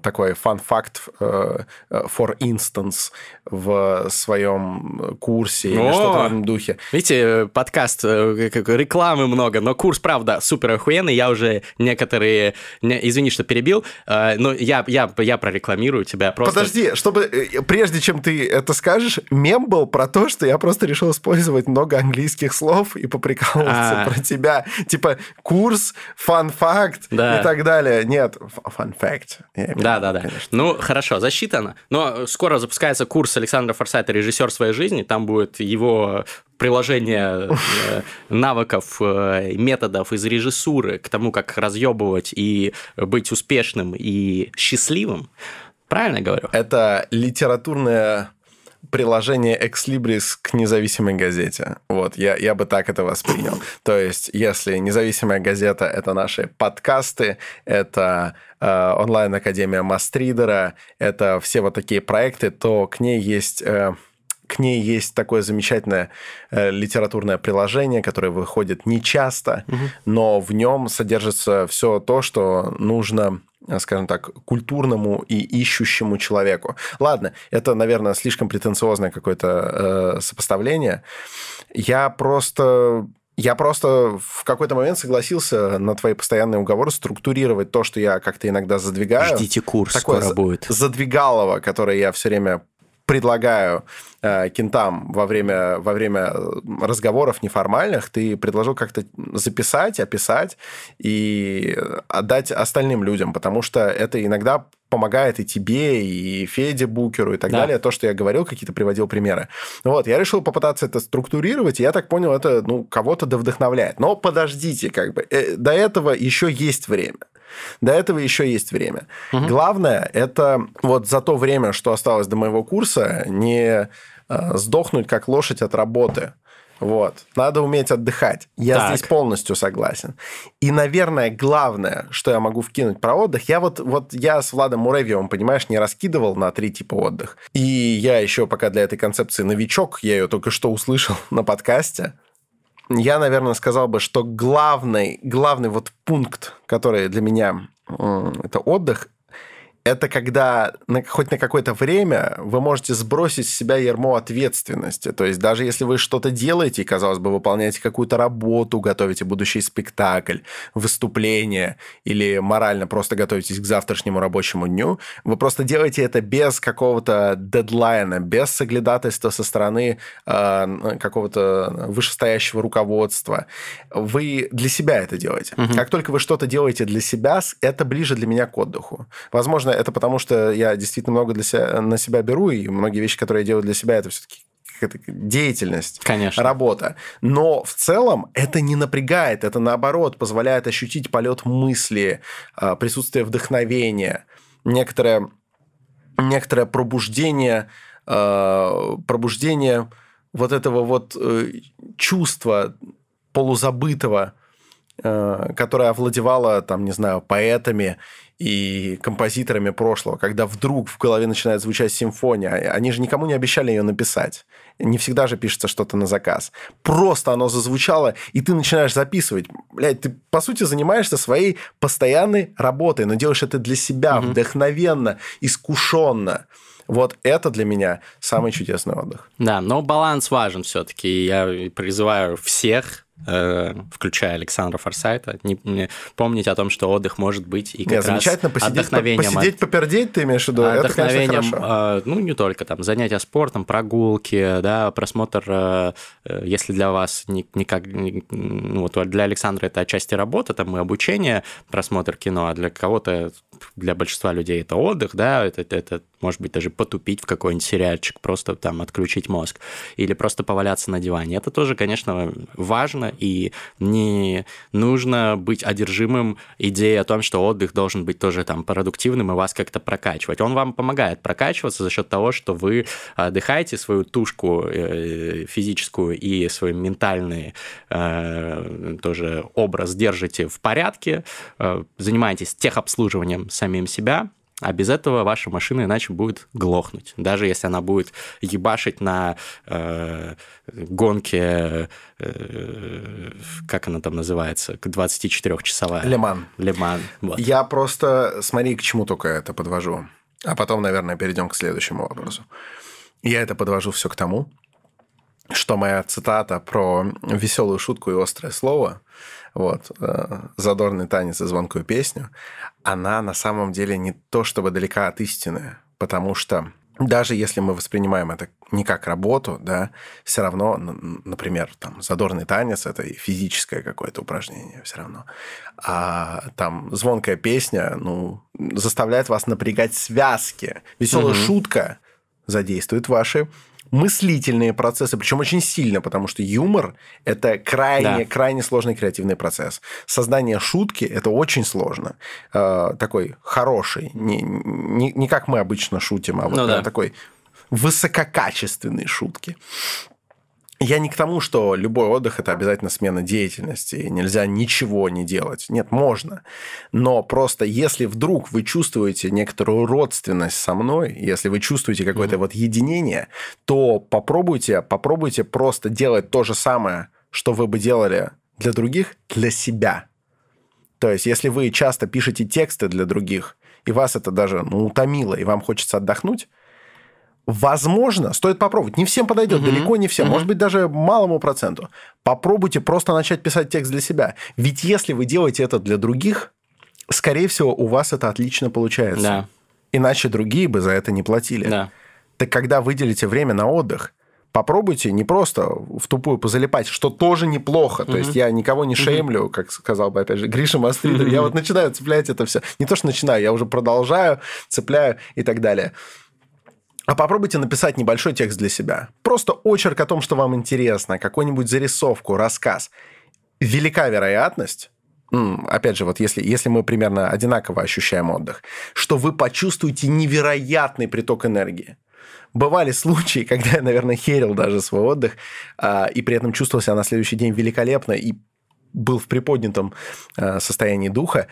такой фан-факт э, э, for instance в своем курсе О! или что-то в этом духе. Видите, подкаст, рекламы много, но курс, правда, супер охуенный. Я уже некоторые не, извини, что перебил, э, но я, я, я прорекламирую тебя просто. Подожди, чтобы, э, прежде чем ты это скажешь, мем был про то, что я просто решил использовать много английских слов и поприкалываться а. про тебя. Типа курс, фан-факт да. и так далее. Нет, фан-факт. Да-да-да. Ну, хорошо, засчитано. Но скоро запускается курс Александра Форсайта «Режиссер своей жизни». Там будет его приложение э, навыков, э, методов из режиссуры к тому, как разъебывать и быть успешным и счастливым. Правильно я говорю? Это литературное приложение Exlibris к независимой газете. Вот, я, я бы так это воспринял. [laughs] То есть, если независимая газета – это наши подкасты, это э, онлайн-академия Мастридера, это все вот такие проекты, то к ней есть... Э, к ней есть такое замечательное э, литературное приложение, которое выходит нечасто, угу. но в нем содержится все то, что нужно э, скажем так, культурному и ищущему человеку. Ладно, это, наверное, слишком претенциозное какое-то э, сопоставление. Я просто я просто в какой-то момент согласился на твои постоянные уговоры структурировать то, что я как-то иногда задвигаю. Ждите курс, Такое скоро будет. Задвигалово, которое я все время предлагаю кентам во время, во время разговоров неформальных, ты предложил как-то записать, описать и отдать остальным людям, потому что это иногда помогает и тебе, и Феде Букеру, и так да. далее. То, что я говорил, какие-то приводил примеры. Вот, я решил попытаться это структурировать, и я так понял, это, ну, кого-то да вдохновляет. Но подождите, как бы, э, до этого еще есть время. До этого еще есть время. Угу. Главное, это вот за то время, что осталось до моего курса, не э, сдохнуть как лошадь от работы. Вот. Надо уметь отдыхать. Я так. здесь полностью согласен. И, наверное, главное, что я могу вкинуть про отдых, я вот, вот я с Владом Муравьевым, понимаешь, не раскидывал на три типа отдых. И я еще пока для этой концепции новичок, я ее только что услышал [laughs] на подкасте. Я, наверное, сказал бы, что главный, главный вот пункт, который для меня это отдых, это когда на, хоть на какое-то время вы можете сбросить с себя ярмо ответственности. То есть даже если вы что-то делаете, казалось бы, выполняете какую-то работу, готовите будущий спектакль, выступление или морально просто готовитесь к завтрашнему рабочему дню, вы просто делаете это без какого-то дедлайна, без соглядательства со стороны э, какого-то вышестоящего руководства. Вы для себя это делаете. Угу. Как только вы что-то делаете для себя, это ближе для меня к отдыху. Возможно, это потому, что я действительно много для себя, на себя беру, и многие вещи, которые я делаю для себя, это все-таки деятельность, Конечно. работа. Но в целом это не напрягает, это наоборот позволяет ощутить полет мысли, а, присутствие вдохновения, некоторое, некоторое пробуждение, а, пробуждение вот этого вот э, чувства полузабытого, э, которое овладевало, там, не знаю, поэтами и композиторами прошлого, когда вдруг в голове начинает звучать симфония, а они же никому не обещали ее написать. Не всегда же пишется что-то на заказ. Просто оно зазвучало, и ты начинаешь записывать. Блядь, ты, по сути, занимаешься своей постоянной работой, но делаешь это для себя, угу. вдохновенно, искушенно. Вот это для меня самый чудесный отдых. Да, но баланс важен все-таки. Я призываю всех включая Александра Форсайта, не, не, помнить о том, что отдых может быть и как Нет, раз замечательно посидеть, вдохновением. Посидеть, от... попердеть, ты имеешь в виду? Вдохновением, это, конечно, э, ну, не только там занятия спортом, прогулки, да, просмотр, э, если для вас не, никак, не, ну, вот для Александра это отчасти работа, там и обучение, просмотр кино, а для кого-то, для большинства людей это отдых, да, это, это может быть, даже потупить в какой-нибудь сериальчик, просто там отключить мозг, или просто поваляться на диване. Это тоже, конечно, важно, и не нужно быть одержимым идеей о том, что отдых должен быть тоже там продуктивным и вас как-то прокачивать. Он вам помогает прокачиваться за счет того, что вы отдыхаете свою тушку э, физическую и свой ментальный э, тоже образ держите в порядке, э, занимаетесь техобслуживанием самим себя, а без этого ваша машина иначе будет глохнуть. Даже если она будет ебашить на э, гонке, э, как она там называется, 24-часовая. Леман. Леман. Вот. Я просто, смотри, к чему только это подвожу. А потом, наверное, перейдем к следующему вопросу. Я это подвожу все к тому, что моя цитата про веселую шутку и острое слово – вот, э, задорный танец и звонкую песню, она на самом деле не то чтобы далека от истины, потому что даже если мы воспринимаем это не как работу, да, все равно, например, там задорный танец это и физическое какое-то упражнение все равно, а там звонкая песня, ну заставляет вас напрягать связки, веселая угу. шутка задействует ваши мыслительные процессы, причем очень сильно, потому что юмор – это крайне, да. крайне сложный креативный процесс. Создание шутки – это очень сложно. Э, такой хороший, не, не, не как мы обычно шутим, а вот ну, да. такой высококачественной шутки. Я не к тому, что любой отдых – это обязательно смена деятельности, нельзя ничего не делать. Нет, можно. Но просто если вдруг вы чувствуете некоторую родственность со мной, если вы чувствуете какое-то mm-hmm. вот единение, то попробуйте, попробуйте просто делать то же самое, что вы бы делали для других, для себя. То есть, если вы часто пишете тексты для других, и вас это даже ну, утомило, и вам хочется отдохнуть, Возможно, стоит попробовать. Не всем подойдет, угу. далеко не всем. Угу. Может быть, даже малому проценту. Попробуйте просто начать писать текст для себя. Ведь если вы делаете это для других, скорее всего, у вас это отлично получается. Да. Иначе другие бы за это не платили. Да. Так когда выделите время на отдых, попробуйте не просто в тупую позалипать, что тоже неплохо. То есть я никого не шеймлю, как сказал бы, опять же, Гриша Мастридер. Я вот начинаю цеплять это все. Не то, что начинаю, я уже продолжаю, цепляю и так далее. А попробуйте написать небольшой текст для себя. Просто очерк о том, что вам интересно, какую-нибудь зарисовку, рассказ. Велика вероятность, опять же, вот если, если мы примерно одинаково ощущаем отдых, что вы почувствуете невероятный приток энергии бывали случаи, [laughs] когда я, наверное, херил даже свой отдых, а, и при этом чувствовал себя на следующий день великолепно и был в приподнятом а, состоянии духа,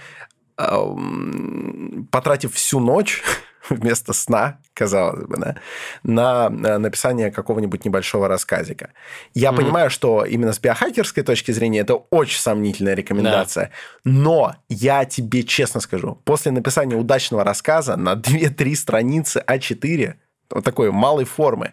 потратив всю ночь [laughs] [laughs] вместо сна, казалось бы, да, на написание какого-нибудь небольшого рассказика. Я mm-hmm. понимаю, что именно с биохакерской точки зрения это очень сомнительная рекомендация, да. но я тебе честно скажу, после написания удачного рассказа на 2-3 страницы А4 вот такой малой формы.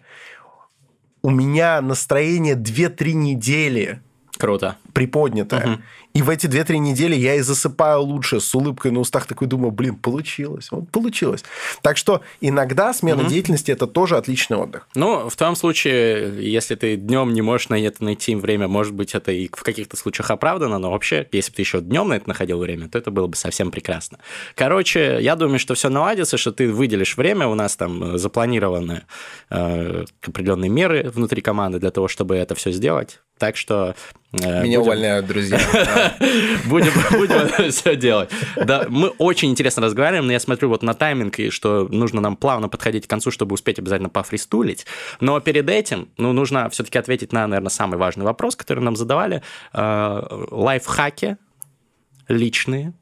У меня настроение 2-3 недели Круто. Приподнятое. Угу. И в эти 2-3 недели я и засыпаю лучше, с улыбкой на устах такой думаю, блин, получилось. Вот получилось. Так что иногда смена угу. деятельности это тоже отличный отдых. Ну, в том случае, если ты днем не можешь на это найти время, может быть, это и в каких-то случаях оправдано, но вообще, если бы ты еще днем на это находил время, то это было бы совсем прекрасно. Короче, я думаю, что все наладится, что ты выделишь время, у нас там запланированы э, определенные меры внутри команды для того, чтобы это все сделать. Так что... Э, Меня будем... увольняют, друзья. [laughs] Будем, все делать. Да, мы очень интересно разговариваем, но я смотрю вот на тайминг, и что нужно нам плавно подходить к концу, чтобы успеть обязательно пофристулить. Но перед этим, ну, нужно все-таки ответить на, наверное, самый важный вопрос, который нам задавали. Э, лайфхаки личные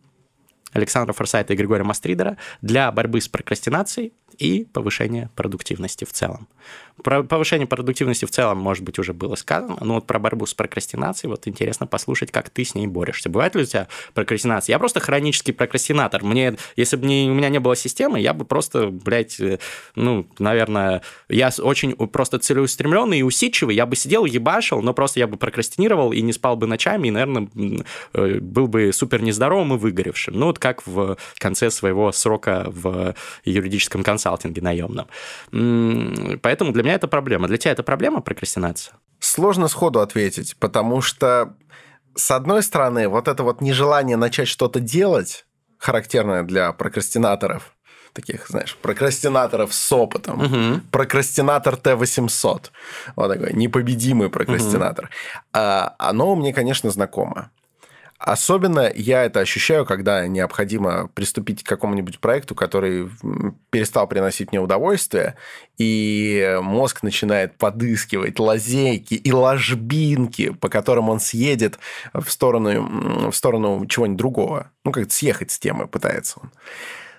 Александра Форсайта и Григория Мастридера для борьбы с прокрастинацией и повышения продуктивности в целом. Про повышение продуктивности в целом, может быть, уже было сказано, но вот про борьбу с прокрастинацией, вот интересно послушать, как ты с ней борешься. Бывает ли у тебя прокрастинация? Я просто хронический прокрастинатор. Мне, если бы не, у меня не было системы, я бы просто, блядь, э, ну, наверное, я очень просто целеустремленный и усидчивый, я бы сидел, ебашил, но просто я бы прокрастинировал и не спал бы ночами, и, наверное, э, был бы супер нездоровым и выгоревшим. Ну, вот как в конце своего срока в юридическом консалтинге наемном. Поэтому для меня это проблема. Для тебя это проблема прокрастинация? Сложно сходу ответить, потому что, с одной стороны, вот это вот нежелание начать что-то делать, характерное для прокрастинаторов, таких, знаешь, прокрастинаторов с опытом. Угу. Прокрастинатор Т-800. Вот такой непобедимый прокрастинатор. Угу. Оно мне, конечно, знакомо. Особенно я это ощущаю, когда необходимо приступить к какому-нибудь проекту, который перестал приносить мне удовольствие, и мозг начинает подыскивать лазейки и ложбинки, по которым он съедет в сторону, в сторону чего-нибудь другого. Ну, как съехать с темы пытается он.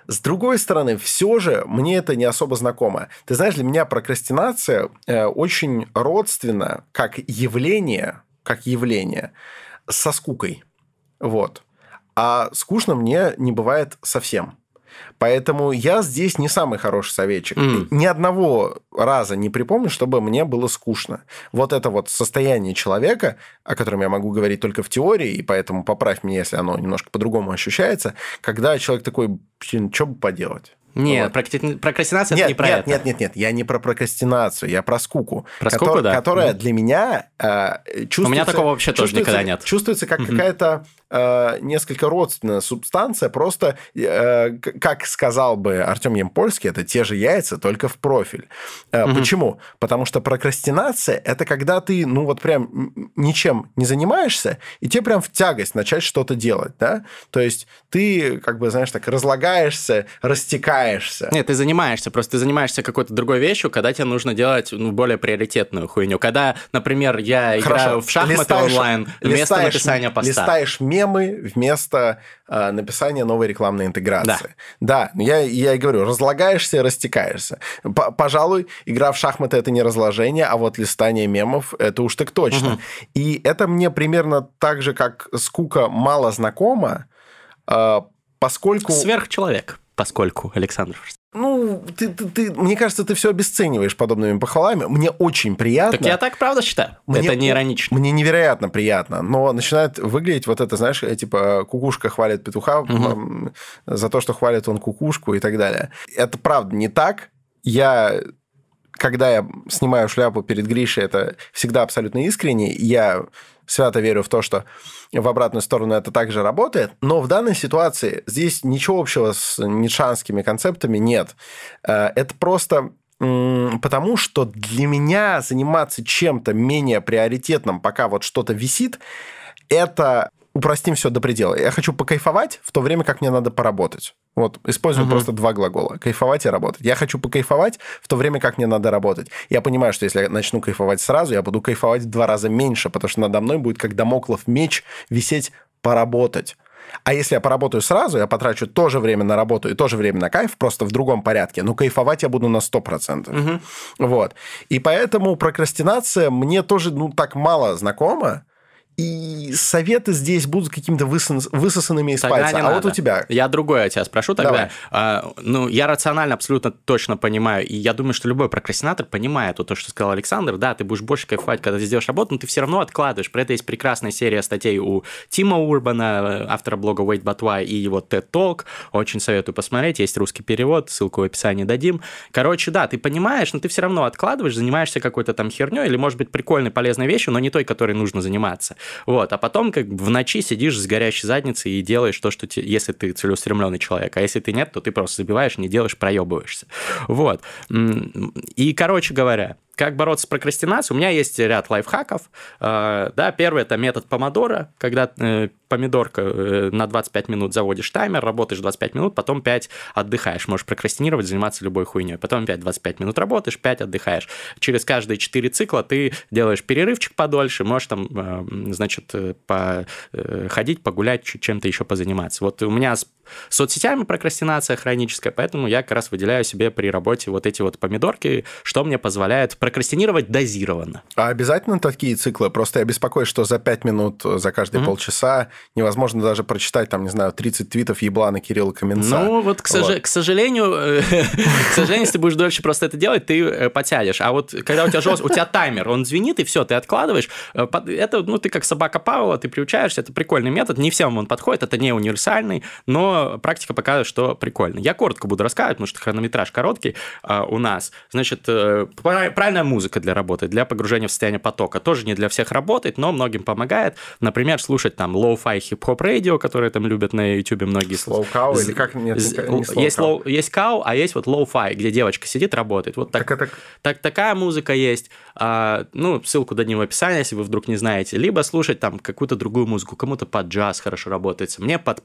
С другой стороны, все же мне это не особо знакомо. Ты знаешь, для меня прокрастинация э, очень родственна как явление, как явление со скукой. Вот. А скучно мне не бывает совсем. Поэтому я здесь не самый хороший советчик. Mm. Ни одного раза не припомню, чтобы мне было скучно. Вот это вот состояние человека, о котором я могу говорить только в теории, и поэтому поправь меня, если оно немножко по-другому ощущается, когда человек такой, что бы поделать? Нет, вот. прокрастинация нет, это не про нет, это. Нет, нет, нет, я не про прокрастинацию, я про скуку. Про скуку, который, да. Которая mm. для меня э, чувствуется... У меня такого вообще тоже никогда нет. Чувствуется как mm-hmm. какая-то э, несколько родственная субстанция, просто, э, как сказал бы Артем Емпольский, это те же яйца, только в профиль. Э, mm-hmm. Почему? Потому что прокрастинация – это когда ты, ну вот прям ничем не занимаешься, и тебе прям в тягость начать что-то делать, да? То есть ты, как бы, знаешь, так разлагаешься, растекаешься. Нет, ты занимаешься, просто ты занимаешься какой-то другой вещью, когда тебе нужно делать ну, более приоритетную хуйню. Когда, например, я Хорошо. играю в шахматы листаешь, онлайн вместо листаешь, написания поста. Листаешь мемы вместо э, написания новой рекламной интеграции. Да, да я, я и говорю, разлагаешься и растекаешься. П Пожалуй, игра в шахматы – это не разложение, а вот листание мемов – это уж так точно. Угу. И это мне примерно так же, как скука мало знакома, э, поскольку... Сверхчеловек поскольку, Александр? Ну, ты, ты, ты, мне кажется, ты все обесцениваешь подобными похвалами. Мне очень приятно. Так я так правда считаю. Мне, это не иронично. Мне невероятно приятно. Но начинает выглядеть вот это, знаешь, э, типа кукушка хвалит петуха угу. за то, что хвалит он кукушку и так далее. Это правда не так. Я когда я снимаю шляпу перед Гришей, это всегда абсолютно искренне. Я свято верю в то, что в обратную сторону это также работает. Но в данной ситуации здесь ничего общего с нитшанскими концептами нет. Э, это просто потому что для меня заниматься чем-то менее приоритетным, пока вот что-то висит, это упростим все до предела. Я хочу покайфовать в то время, как мне надо поработать. Вот, использую угу. просто два глагола. Кайфовать и работать. Я хочу покайфовать в то время, как мне надо работать. Я понимаю, что если я начну кайфовать сразу, я буду кайфовать в два раза меньше, потому что надо мной будет как домоклов меч висеть поработать. А если я поработаю сразу, я потрачу то же время на работу и то же время на кайф, просто в другом порядке. Но кайфовать я буду на 100%. Угу. Вот. И поэтому прокрастинация мне тоже ну, так мало знакома. И советы здесь будут какими-то высос... высосанными из тогда пальца. А надо. вот у тебя. Я другое тебя спрошу тогда. А, ну, я рационально абсолютно точно понимаю. И я думаю, что любой прокрастинатор понимает вот то, что сказал Александр. Да, ты будешь больше кайфовать, когда ты сделаешь работу, но ты все равно откладываешь. Про это есть прекрасная серия статей у Тима Урбана, автора блога Wait But Why, и его TED Talk. Очень советую посмотреть. Есть русский перевод, ссылку в описании дадим. Короче, да, ты понимаешь, но ты все равно откладываешь, занимаешься какой-то там херней или, может быть, прикольной, полезной вещью, но не той, которой нужно заниматься. Вот, а потом как бы в ночи сидишь с горящей задницей и делаешь то, что тебе, если ты целеустремленный человек, а если ты нет, то ты просто забиваешь, не делаешь, проебываешься. Вот. И, короче говоря, как бороться с прокрастинацией? У меня есть ряд лайфхаков. А, да, первый это метод помодора, когда э, помидорка э, на 25 минут заводишь таймер, работаешь 25 минут, потом 5 отдыхаешь. Можешь прокрастинировать, заниматься любой хуйней. Потом опять 25 минут работаешь, 5 отдыхаешь. Через каждые 4 цикла ты делаешь перерывчик подольше, можешь там, э, значит, по, ходить, погулять, чем-то еще позаниматься. Вот у меня с соцсетями прокрастинация хроническая, поэтому я как раз выделяю себе при работе вот эти вот помидорки, что мне позволяет прокрастинировать дозированно. А обязательно такие циклы? Просто я беспокоюсь, что за 5 минут, за каждые mm-hmm. полчаса невозможно даже прочитать, там, не знаю, 30 твитов еблана Кирилла Каменца. Ну, вот, к, вот. к сожалению, э, [laughs] к сожалению, если ты будешь дольше просто это делать, ты э, потянешь. А вот когда у тебя жестко, у тебя таймер, он звенит, и все, ты откладываешь, э, это, ну, ты как собака Павла, ты приучаешься, это прикольный метод, не всем он подходит, это не универсальный, но практика показывает, что прикольно. Я коротко буду рассказывать, потому что хронометраж короткий у нас. Значит, правильно правильная музыка для работы, для погружения в состояние потока. Тоже не для всех работает, но многим помогает. Например, слушать там low-fi хип-хоп радио, которые там любят на YouTube многие. Cow или как? Нет, не есть, low, есть cow, а есть вот low-fi, где девочка сидит, работает. Вот так, так, так. так такая музыка есть. А, ну, ссылку дадим в описании, если вы вдруг не знаете. Либо слушать там какую-то другую музыку. Кому-то под джаз хорошо работает. Мне под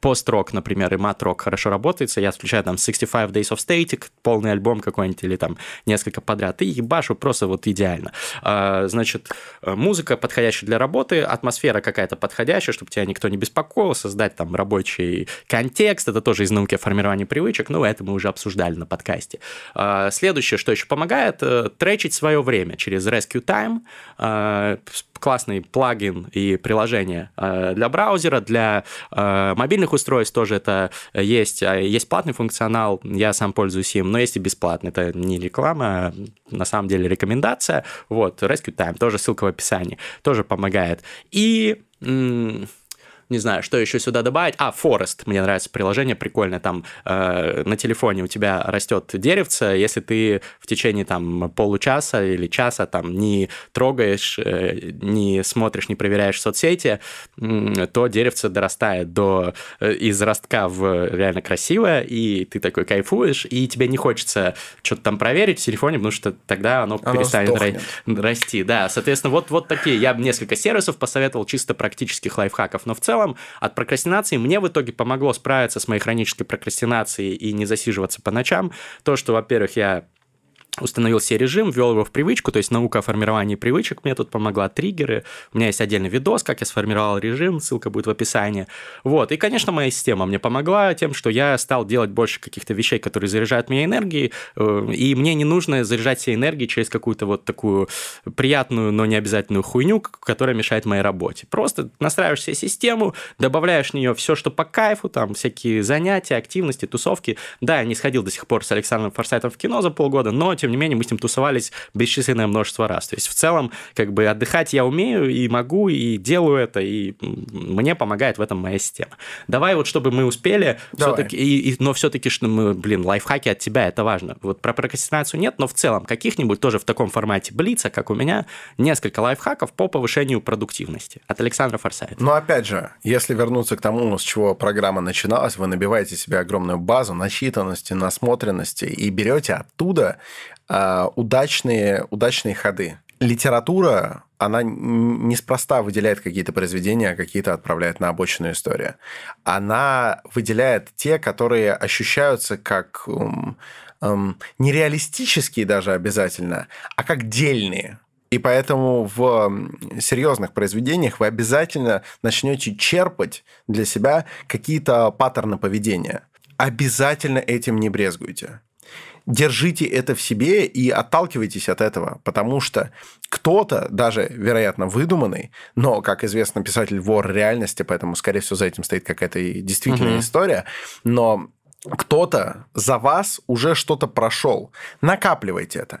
пост-рок, например, и мат-рок хорошо работает. Я включаю там 65 Days of Static, полный альбом какой-нибудь или там несколько подряд. И ебашу просто вот идеально. А, значит, музыка подходящая для работы, атмосфера какая-то подходящая, чтобы тебя никто не беспокоил, создать там рабочий контекст, это тоже из науки о формировании привычек, ну, это мы уже обсуждали на подкасте. А, следующее, что еще помогает, э, тречить свое время через Rescue Time, а, классный плагин и приложение э, для браузера, для э, мобильных устройств тоже это есть. А есть платный функционал, я сам пользуюсь им, но есть и бесплатный. Это не реклама, а на самом деле рекомендация. Вот, Rescue Time, тоже ссылка в описании, тоже помогает. И не знаю, что еще сюда добавить. А, Forest, мне нравится приложение, прикольное. Там э, на телефоне у тебя растет деревце, если ты в течение там получаса или часа там не трогаешь, э, не смотришь, не проверяешь соцсети, э, то деревце дорастает до э, из ростка в реально красивое, и ты такой кайфуешь, и тебе не хочется что-то там проверить в телефоне, потому что тогда оно, оно перестанет сдохнет. расти. Да, соответственно, вот, вот такие. Я несколько сервисов посоветовал чисто практических лайфхаков, но в целом целом от прокрастинации мне в итоге помогло справиться с моей хронической прокрастинацией и не засиживаться по ночам. То, что, во-первых, я установил себе режим, ввел его в привычку, то есть наука о формировании привычек мне тут помогла, триггеры. У меня есть отдельный видос, как я сформировал режим, ссылка будет в описании. Вот, и, конечно, моя система мне помогла тем, что я стал делать больше каких-то вещей, которые заряжают меня энергией, э, и мне не нужно заряжать себе энергией через какую-то вот такую приятную, но не обязательную хуйню, которая мешает моей работе. Просто настраиваешь себе систему, добавляешь в нее все, что по кайфу, там всякие занятия, активности, тусовки. Да, я не сходил до сих пор с Александром Форсайтом в кино за полгода, но тем не менее, мы с ним тусовались бесчисленное множество раз. То есть, в целом, как бы отдыхать я умею и могу, и делаю это, и мне помогает в этом моя система. Давай вот, чтобы мы успели, все-таки, и, и, но все-таки, что мы, блин, лайфхаки от тебя, это важно. Вот про прокрастинацию нет, но в целом каких-нибудь тоже в таком формате блица, как у меня, несколько лайфхаков по повышению продуктивности. От Александра Форсайта. Но опять же, если вернуться к тому, с чего программа начиналась, вы набиваете себе огромную базу начитанности, насмотренности и берете оттуда удачные, удачные ходы. Литература, она неспроста выделяет какие-то произведения, а какие-то отправляет на обочину истории. Она выделяет те, которые ощущаются как эм, эм, нереалистические даже обязательно, а как дельные. И поэтому в серьезных произведениях вы обязательно начнете черпать для себя какие-то паттерны поведения. Обязательно этим не брезгуйте. Держите это в себе и отталкивайтесь от этого, потому что кто-то, даже, вероятно, выдуманный, но, как известно, писатель вор реальности, поэтому, скорее всего, за этим стоит какая-то действительная угу. история, но кто-то за вас уже что-то прошел. Накапливайте это.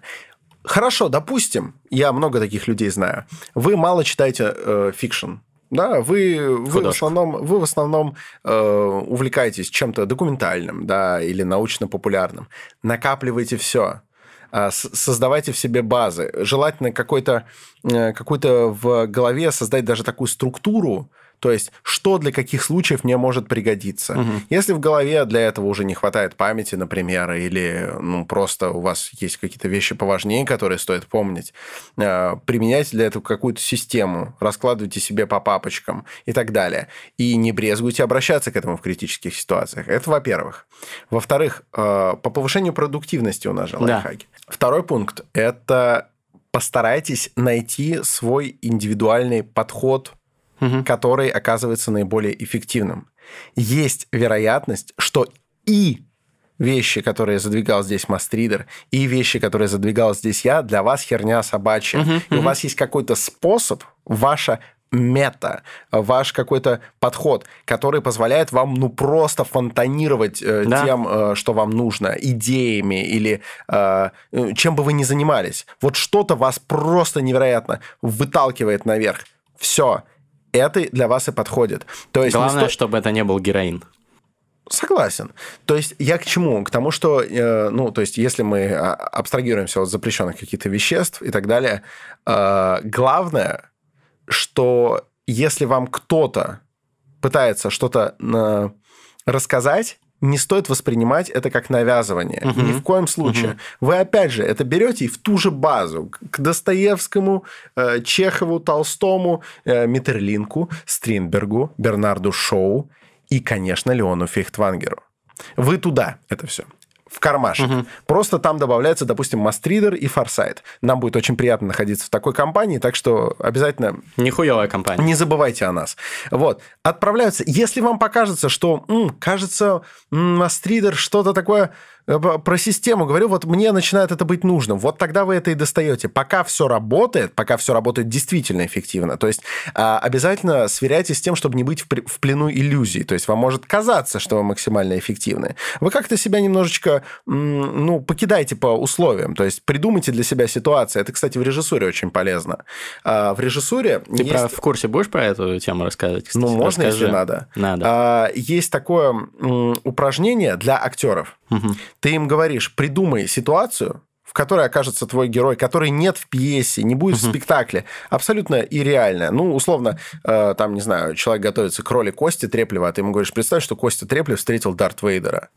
Хорошо, допустим, я много таких людей знаю. Вы мало читаете э, fiction. Да, вы, вы в основном, вы в основном э, увлекаетесь чем-то документальным, да, или научно-популярным. Накапливайте все а, создавайте в себе базы. Желательно какой-то э, какой-то в голове создать даже такую структуру, то есть, что для каких случаев мне может пригодиться. Угу. Если в голове для этого уже не хватает памяти, например, или ну, просто у вас есть какие-то вещи поважнее, которые стоит помнить, э, применяйте для этого какую-то систему, раскладывайте себе по папочкам и так далее. И не брезгуйте обращаться к этому в критических ситуациях. Это во-первых. Во-вторых, э, по повышению продуктивности у нас же лайфхаки. Да. Второй пункт – это постарайтесь найти свой индивидуальный подход угу. который оказывается наиболее эффективным. Есть вероятность, что и вещи, которые задвигал здесь Мастридер, и вещи, которые задвигал здесь я, для вас херня собачья. Угу, и угу. у вас есть какой-то способ, ваша мета, ваш какой-то подход, который позволяет вам ну просто фонтанировать э, да. тем, э, что вам нужно, идеями или э, чем бы вы ни занимались. Вот что-то вас просто невероятно выталкивает наверх. Все это для вас и подходит. То есть Главное, сто... чтобы это не был героин. Согласен. То есть я к чему? К тому, что, э, ну, то есть если мы а, абстрагируемся от запрещенных каких-то веществ и так далее, э, главное, что если вам кто-то пытается что-то э, рассказать, не стоит воспринимать это как навязывание. Угу. Ни в коем случае. Угу. Вы, опять же, это берете и в ту же базу. К Достоевскому, э, Чехову, Толстому, э, Миттерлинку, Стринбергу, Бернарду Шоу и, конечно, Леону Фейхтвангеру. Вы туда это все в кармашек. Угу. Просто там добавляется, допустим, Мастридер и Форсайт. Нам будет очень приятно находиться в такой компании, так что обязательно... Нихуевая компания. Не забывайте о нас. Вот. Отправляются. Если вам покажется, что, м, кажется, Мастридер что-то такое про систему говорю, вот мне начинает это быть нужным. Вот тогда вы это и достаете. Пока все работает, пока все работает действительно эффективно. То есть а, обязательно сверяйтесь с тем, чтобы не быть в плену иллюзий. То есть вам может казаться, что вы максимально эффективны. Вы как-то себя немножечко, ну, покидайте по условиям. То есть придумайте для себя ситуацию. Это, кстати, в режиссуре очень полезно. А, в режиссуре... Ты есть... про, в курсе будешь про эту тему рассказывать? Кстати? Ну, можно, Расскажи. если надо. Надо. А, есть такое упражнение для актеров. Угу. Ты им говоришь, придумай ситуацию, в которой окажется твой герой, который нет в пьесе, не будет uh-huh. в спектакле, абсолютно ирреальная. Ну, условно, э, там, не знаю, человек готовится к роли Кости Треплева, а ты ему говоришь, представь, что Костя Треплев встретил Дарт Вейдера.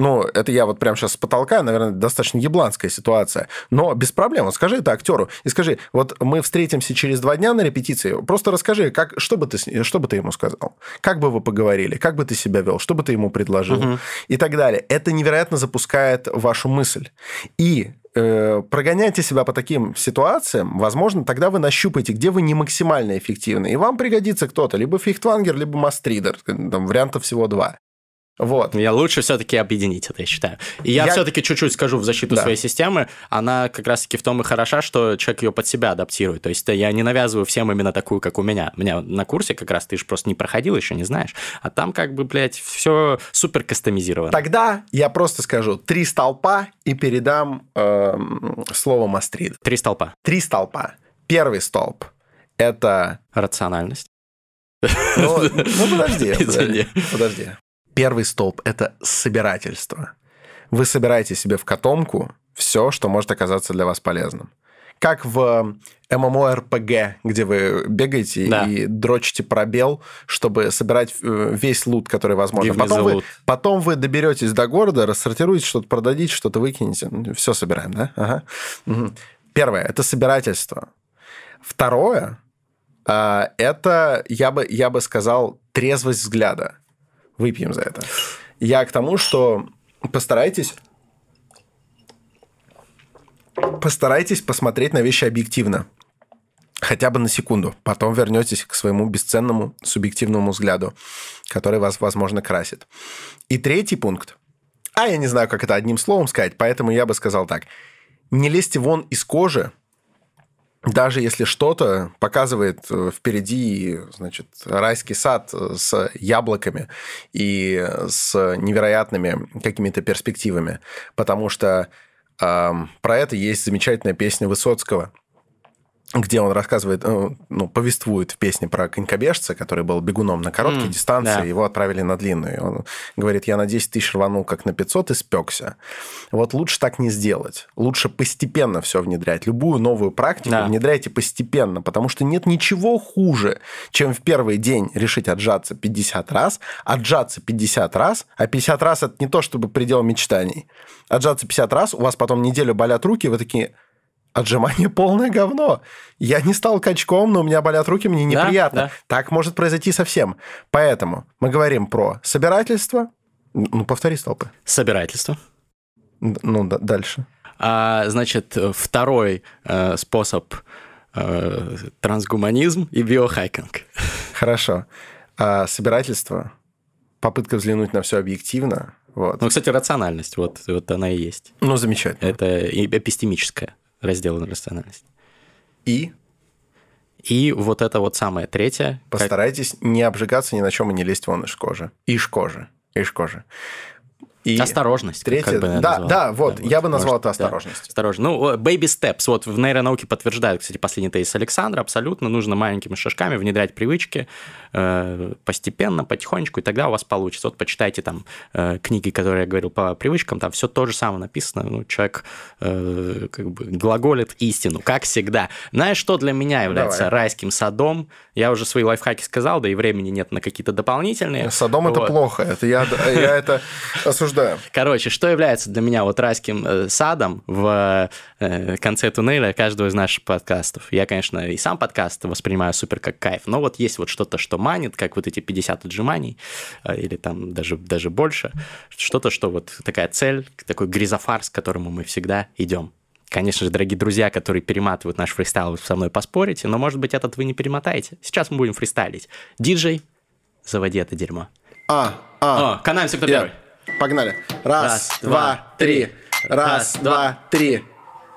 Ну, это я вот прямо сейчас с потолка, наверное, достаточно ебланская ситуация. Но без проблем. Вот скажи это актеру и скажи, вот мы встретимся через два дня на репетиции, просто расскажи, как, что, бы ты, что бы ты ему сказал, как бы вы поговорили, как бы ты себя вел, что бы ты ему предложил угу. и так далее. Это невероятно запускает вашу мысль. И э, прогоняйте себя по таким ситуациям, возможно, тогда вы нащупаете, где вы не максимально эффективны. И вам пригодится кто-то, либо фихтвангер, либо мастридер. Там вариантов всего два. Вот. Я лучше все-таки объединить это, я считаю. И я, Я- все-таки чуть-чуть скажу в защиту Да. своей системы. Она как раз-таки в том и хороша, что человек ее под себя адаптирует. То есть я не навязываю всем именно такую, как у меня. У меня на курсе как раз ты же просто не проходил, еще не знаешь. А там как бы, блядь, все супер кастомизировано. Тогда я просто скажу три столпа и передам эм, слово Мастрида. Три столпа. Три столпа. Первый столб – это Рациональность. Ну, ну, подожди, [laughs] подожди, подожди. Первый столб – это собирательство. Вы собираете себе в котомку все, что может оказаться для вас полезным. Как в MMORPG, где вы бегаете Да. и дрочите пробел, чтобы собирать э, весь лут, который возможно. Потом вы, потом вы доберетесь до города, рассортируете, что-то продадите, что-то выкинете. Все собираем, да? Ага. Первое – это собирательство. Второе а, это, я бы, я бы сказал, трезвость взгляда. Выпьем за это. Я к тому, что постарайтесь постарайтесь посмотреть на вещи объективно. Хотя бы на секунду. Потом вернетесь к своему бесценному субъективному взгляду, который вас, возможно, красит. И третий пункт. А я не знаю, как это одним словом сказать, поэтому я бы сказал так. Не лезьте вон из кожи, даже если что-то показывает э, впереди, значит, райский сад э, с яблоками и с невероятными какими-то перспективами, потому что эм, про это есть замечательная песня Высоцкого, где он рассказывает, э, ну, повествует в песне про конькобежца, который был бегуном на короткой М, дистанции, да. его отправили на длинную. И Он говорит, я на 10 тысяч рванул как на 500 и спекся. Вот лучше так не сделать. Лучше постепенно все внедрять. Любую новую практику Да. внедряйте постепенно, потому что нет ничего хуже, чем в первый день решить отжаться 50 раз, отжаться 50 раз, а 50 раз это не то, чтобы предел мечтаний. Отжаться 50 раз, у вас потом неделю болят руки, вы такие, отжимание полное говно. Я не стал качком, но у меня болят руки, мне Да, неприятно. да. Так может произойти совсем. Поэтому мы говорим про собирательство. Ну, повтори столпы. Собирательство. Ну, д- дальше. А, значит, второй э, способ э, трансгуманизм и биохакинг. Хорошо. А собирательство, попытка взглянуть на все объективно. Вот. Ну, кстати, рациональность, вот, вот она и есть. Ну, замечательно. Это и эпистемическая раздел рациональности. И И вот это вот самое третье. как- постарайтесь не обжигаться ни на чем и не лезть вон из кожи. Из кожи. Из кожи. И Осторожность. Третье, как бы я да, назвал. да, вот, я бы назвал это да. осторожность. Осторожно. Ну, baby steps. Вот в нейронауке подтверждают, кстати, последний тезис Александра. Абсолютно нужно маленькими шажками внедрять привычки э, постепенно, потихонечку, и тогда у вас получится. Вот почитайте там э, книги, которые я говорил по привычкам, там все то же самое написано. Ну, человек э, как бы глаголит истину, как всегда. Знаешь, что для меня является Давай. райским садом? Я уже свои лайфхаки сказал, да и времени нет на какие-то дополнительные. Садом это Вот. плохо. Это я, я это осуждаю. [laughs] Короче, что является для меня вот райским э, садом в э, конце туннеля каждого из наших подкастов? Я, конечно, и сам подкаст воспринимаю супер как кайф, но вот есть вот что-то, что манит, как вот эти 50 отжиманий, э, или там даже, даже больше. Что-то, что вот такая цель, такой гризофарс, к которому мы всегда идем. Конечно же, дорогие друзья, которые перематывают наш фристайл, вы со мной поспорите, но, может быть, этот вы не перемотаете. Сейчас мы будем фристайлить. Диджей, заводи это дерьмо. А, а. О, канаемся, кто Я. первый? Погнали. Раз, Раз, два, три. Раз, два, три.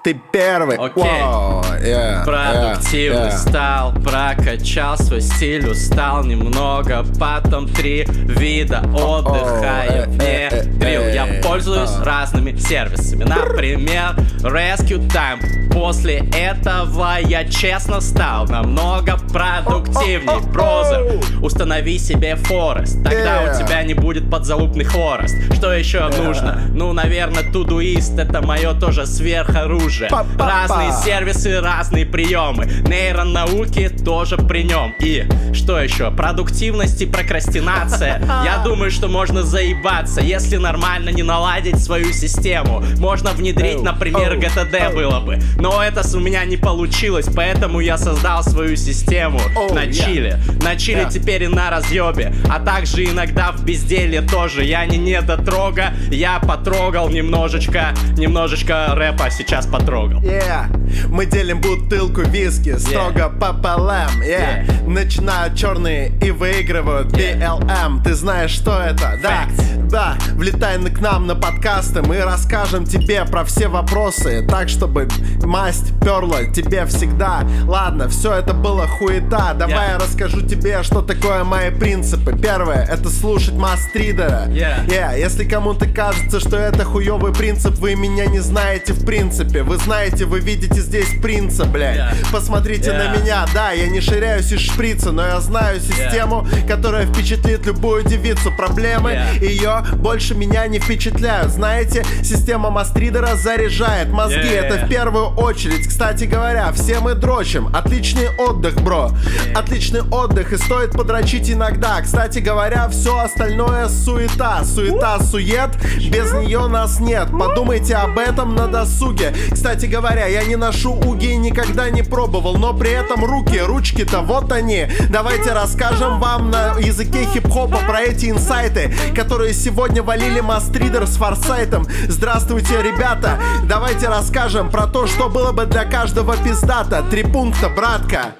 Ты первый. Окей. Вау, yeah, Продуктивный yeah, yeah. стал, прокачал свой стиль, устал немного, потом три вида отдыха я э, э, э, внедрил. э, Я пользуюсь а. разными сервисами, например, Rescue Time. После этого я честно стал намного продуктивней. Брозер, установи себе Форест, тогда у тебя не будет подзалупный хворост. Что еще нужно? Ну, наверное, Todoist это мое тоже сверхоружие. Разные сервисы, разные приемы. Нейронауки тоже при нем. И что еще? Продуктивность и прокрастинация. [laughs] Я думаю, что можно заебаться, если нормально не наладить свою систему. Можно внедрить, например, GTD было бы. Но это у меня не получилось, поэтому я создал свою систему на чиле. На чиле теперь и на разъебе, а также иногда в безделье тоже. Я не недотрога, я потрогал немножечко, немножечко рэпа сейчас потрогал. Yeah. Мы делим бутылку виски строго пополам. Yeah. Yeah. Начинают черные и выигрывают BLM. Ты знаешь, что это? Да, да. Влетай к нам на подкасты, мы расскажем тебе про все вопросы, так чтобы масть перла тебе всегда. Ладно, все это было хуета. Давай я расскажу тебе, что такое мои принципы. Первое, это слушать мастридера. Yeah. Yeah. Если кому-то кажется, что это хуевый принцип, вы меня не знаете в принципе. Вы знаете, вы видите здесь принца, блядь. Yeah. Посмотрите yeah. на меня, да, я не ширяюсь из шприца, но я знаю систему, yeah. которая впечатлит любую девицу. Проблемы yeah. ее больше меня не впечатляют. Знаете, система Мастридера заряжает мозги, yeah. это в первую очередь. Кстати говоря, все мы дрочим. Отличный отдых, бро. Yeah. Отличный отдых, и стоит подрочить иногда. Кстати говоря, все остальное суета. Суета, сует, без нее нас нет. Подумайте об этом на досуге. Кстати говоря, я не ношу уги и никогда не пробовал, но при этом руки, ручки-то вот они. Давайте расскажем вам на языке хип-хопа про эти инсайты, которые сегодня валили Мастридер с Форсайтом. Здравствуйте, ребята! Давайте расскажем про то, что было бы для каждого пиздата. Три пункта, братка.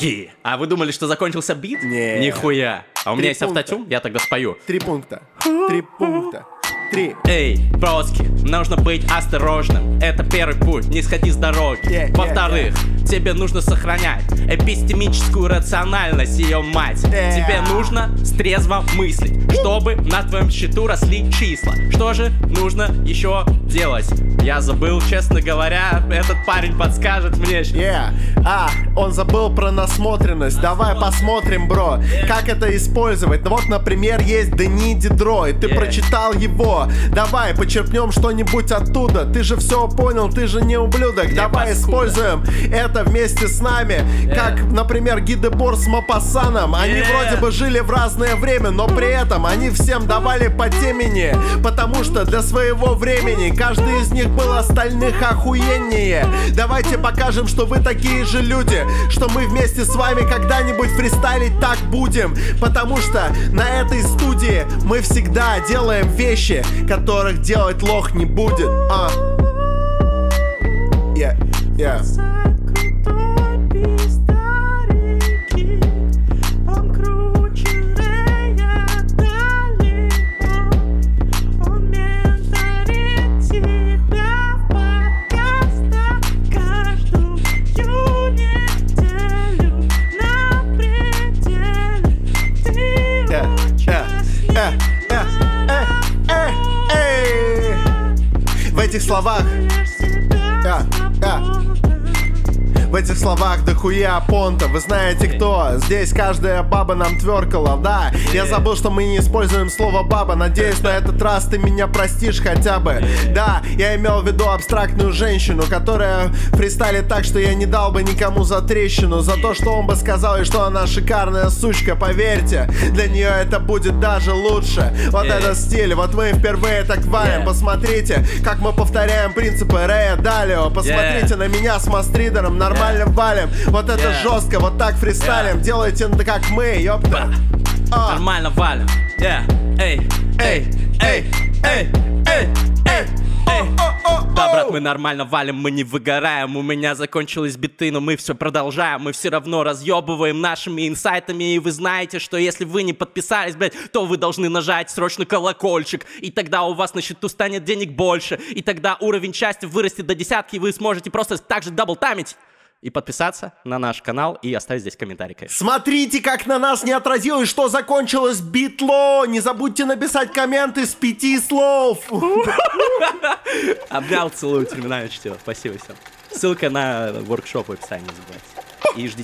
Yeah. А вы думали, что закончился бит? Не. Нихуя. А у Три меня есть пункта. автотюн, я тогда спою. Три пункта. Три пункта. Три. Эй, броски, нужно быть осторожным. Это первый путь, не сходи с дороги. Yeah, Во-вторых, yeah, тебе нужно сохранять эпистемическую рациональность, ее мать. Yeah. Тебе нужно трезво мыслить, чтобы на твоем счету росли числа. Что же нужно еще делать? Я забыл, честно говоря, этот парень подскажет мне. Yeah. А, он забыл про насмотренность. Давай посмотрим, бро, как это использовать. Ну вот, например, есть Дени Дидро, и ты Yeah. прочитал его. Давай почерпнем что-нибудь оттуда. Ты же все понял, ты же не ублюдок. Давай паскуда. используем это вместе с нами. Как, например, Гидебор с Мапасаном. Они Yeah. вроде бы жили в разное время, но при этом они всем давали по темени. Потому что для своего времени каждый из них был остальных охуеннее. Давайте покажем, что вы такие же люди, что мы вместе с вами когда-нибудь фристайлить так будем. Потому что на этой студии мы всегда делаем вещи, которых делать лох не будет. А. Yeah, yeah. Эй. В этих словах дохуя понта Вы знаете кто? Здесь каждая баба нам тверкала, да. Я забыл, что мы не используем слово баба Надеюсь, на этот раз ты меня простишь хотя бы. Да, я имел в виду абстрактную женщину Которая фристайлит так, что я не дал бы никому за трещину. За то, что он бы сказал, и что она шикарная сучка Поверьте, для нее это будет даже лучше. Вот Yeah. это стиль, вот мы впервые так Yeah. Посмотрите, как мы повторяем принципы Рэя Далио. Посмотрите на меня с мастридером, нормально валим Вот это жестко, вот так фристайлим Делайте ну, как мы, ёпта А, Нормально валим. Эй, эй, эй, эй, эй, эй, эй. Да, брат, мы нормально валим, мы не выгораем. У меня закончились биты, но мы все продолжаем. Мы все равно разъебываем нашими инсайтами. И вы знаете, что если вы не подписались, блядь, то вы должны нажать срочно колокольчик. И тогда у вас на счету станет денег больше. И тогда уровень счастья вырастет до десятки, и вы сможете просто так же даблтамить. И подписаться на наш канал и оставить здесь комментарий, конечно. Смотрите, как на нас не отразилось, что закончилось битло Не забудьте написать комменты с пяти слов [laughs] Обнял, целую, терминальное чтиво. Спасибо всем. Ссылка на воркшоп в описании не забывайте. И ждите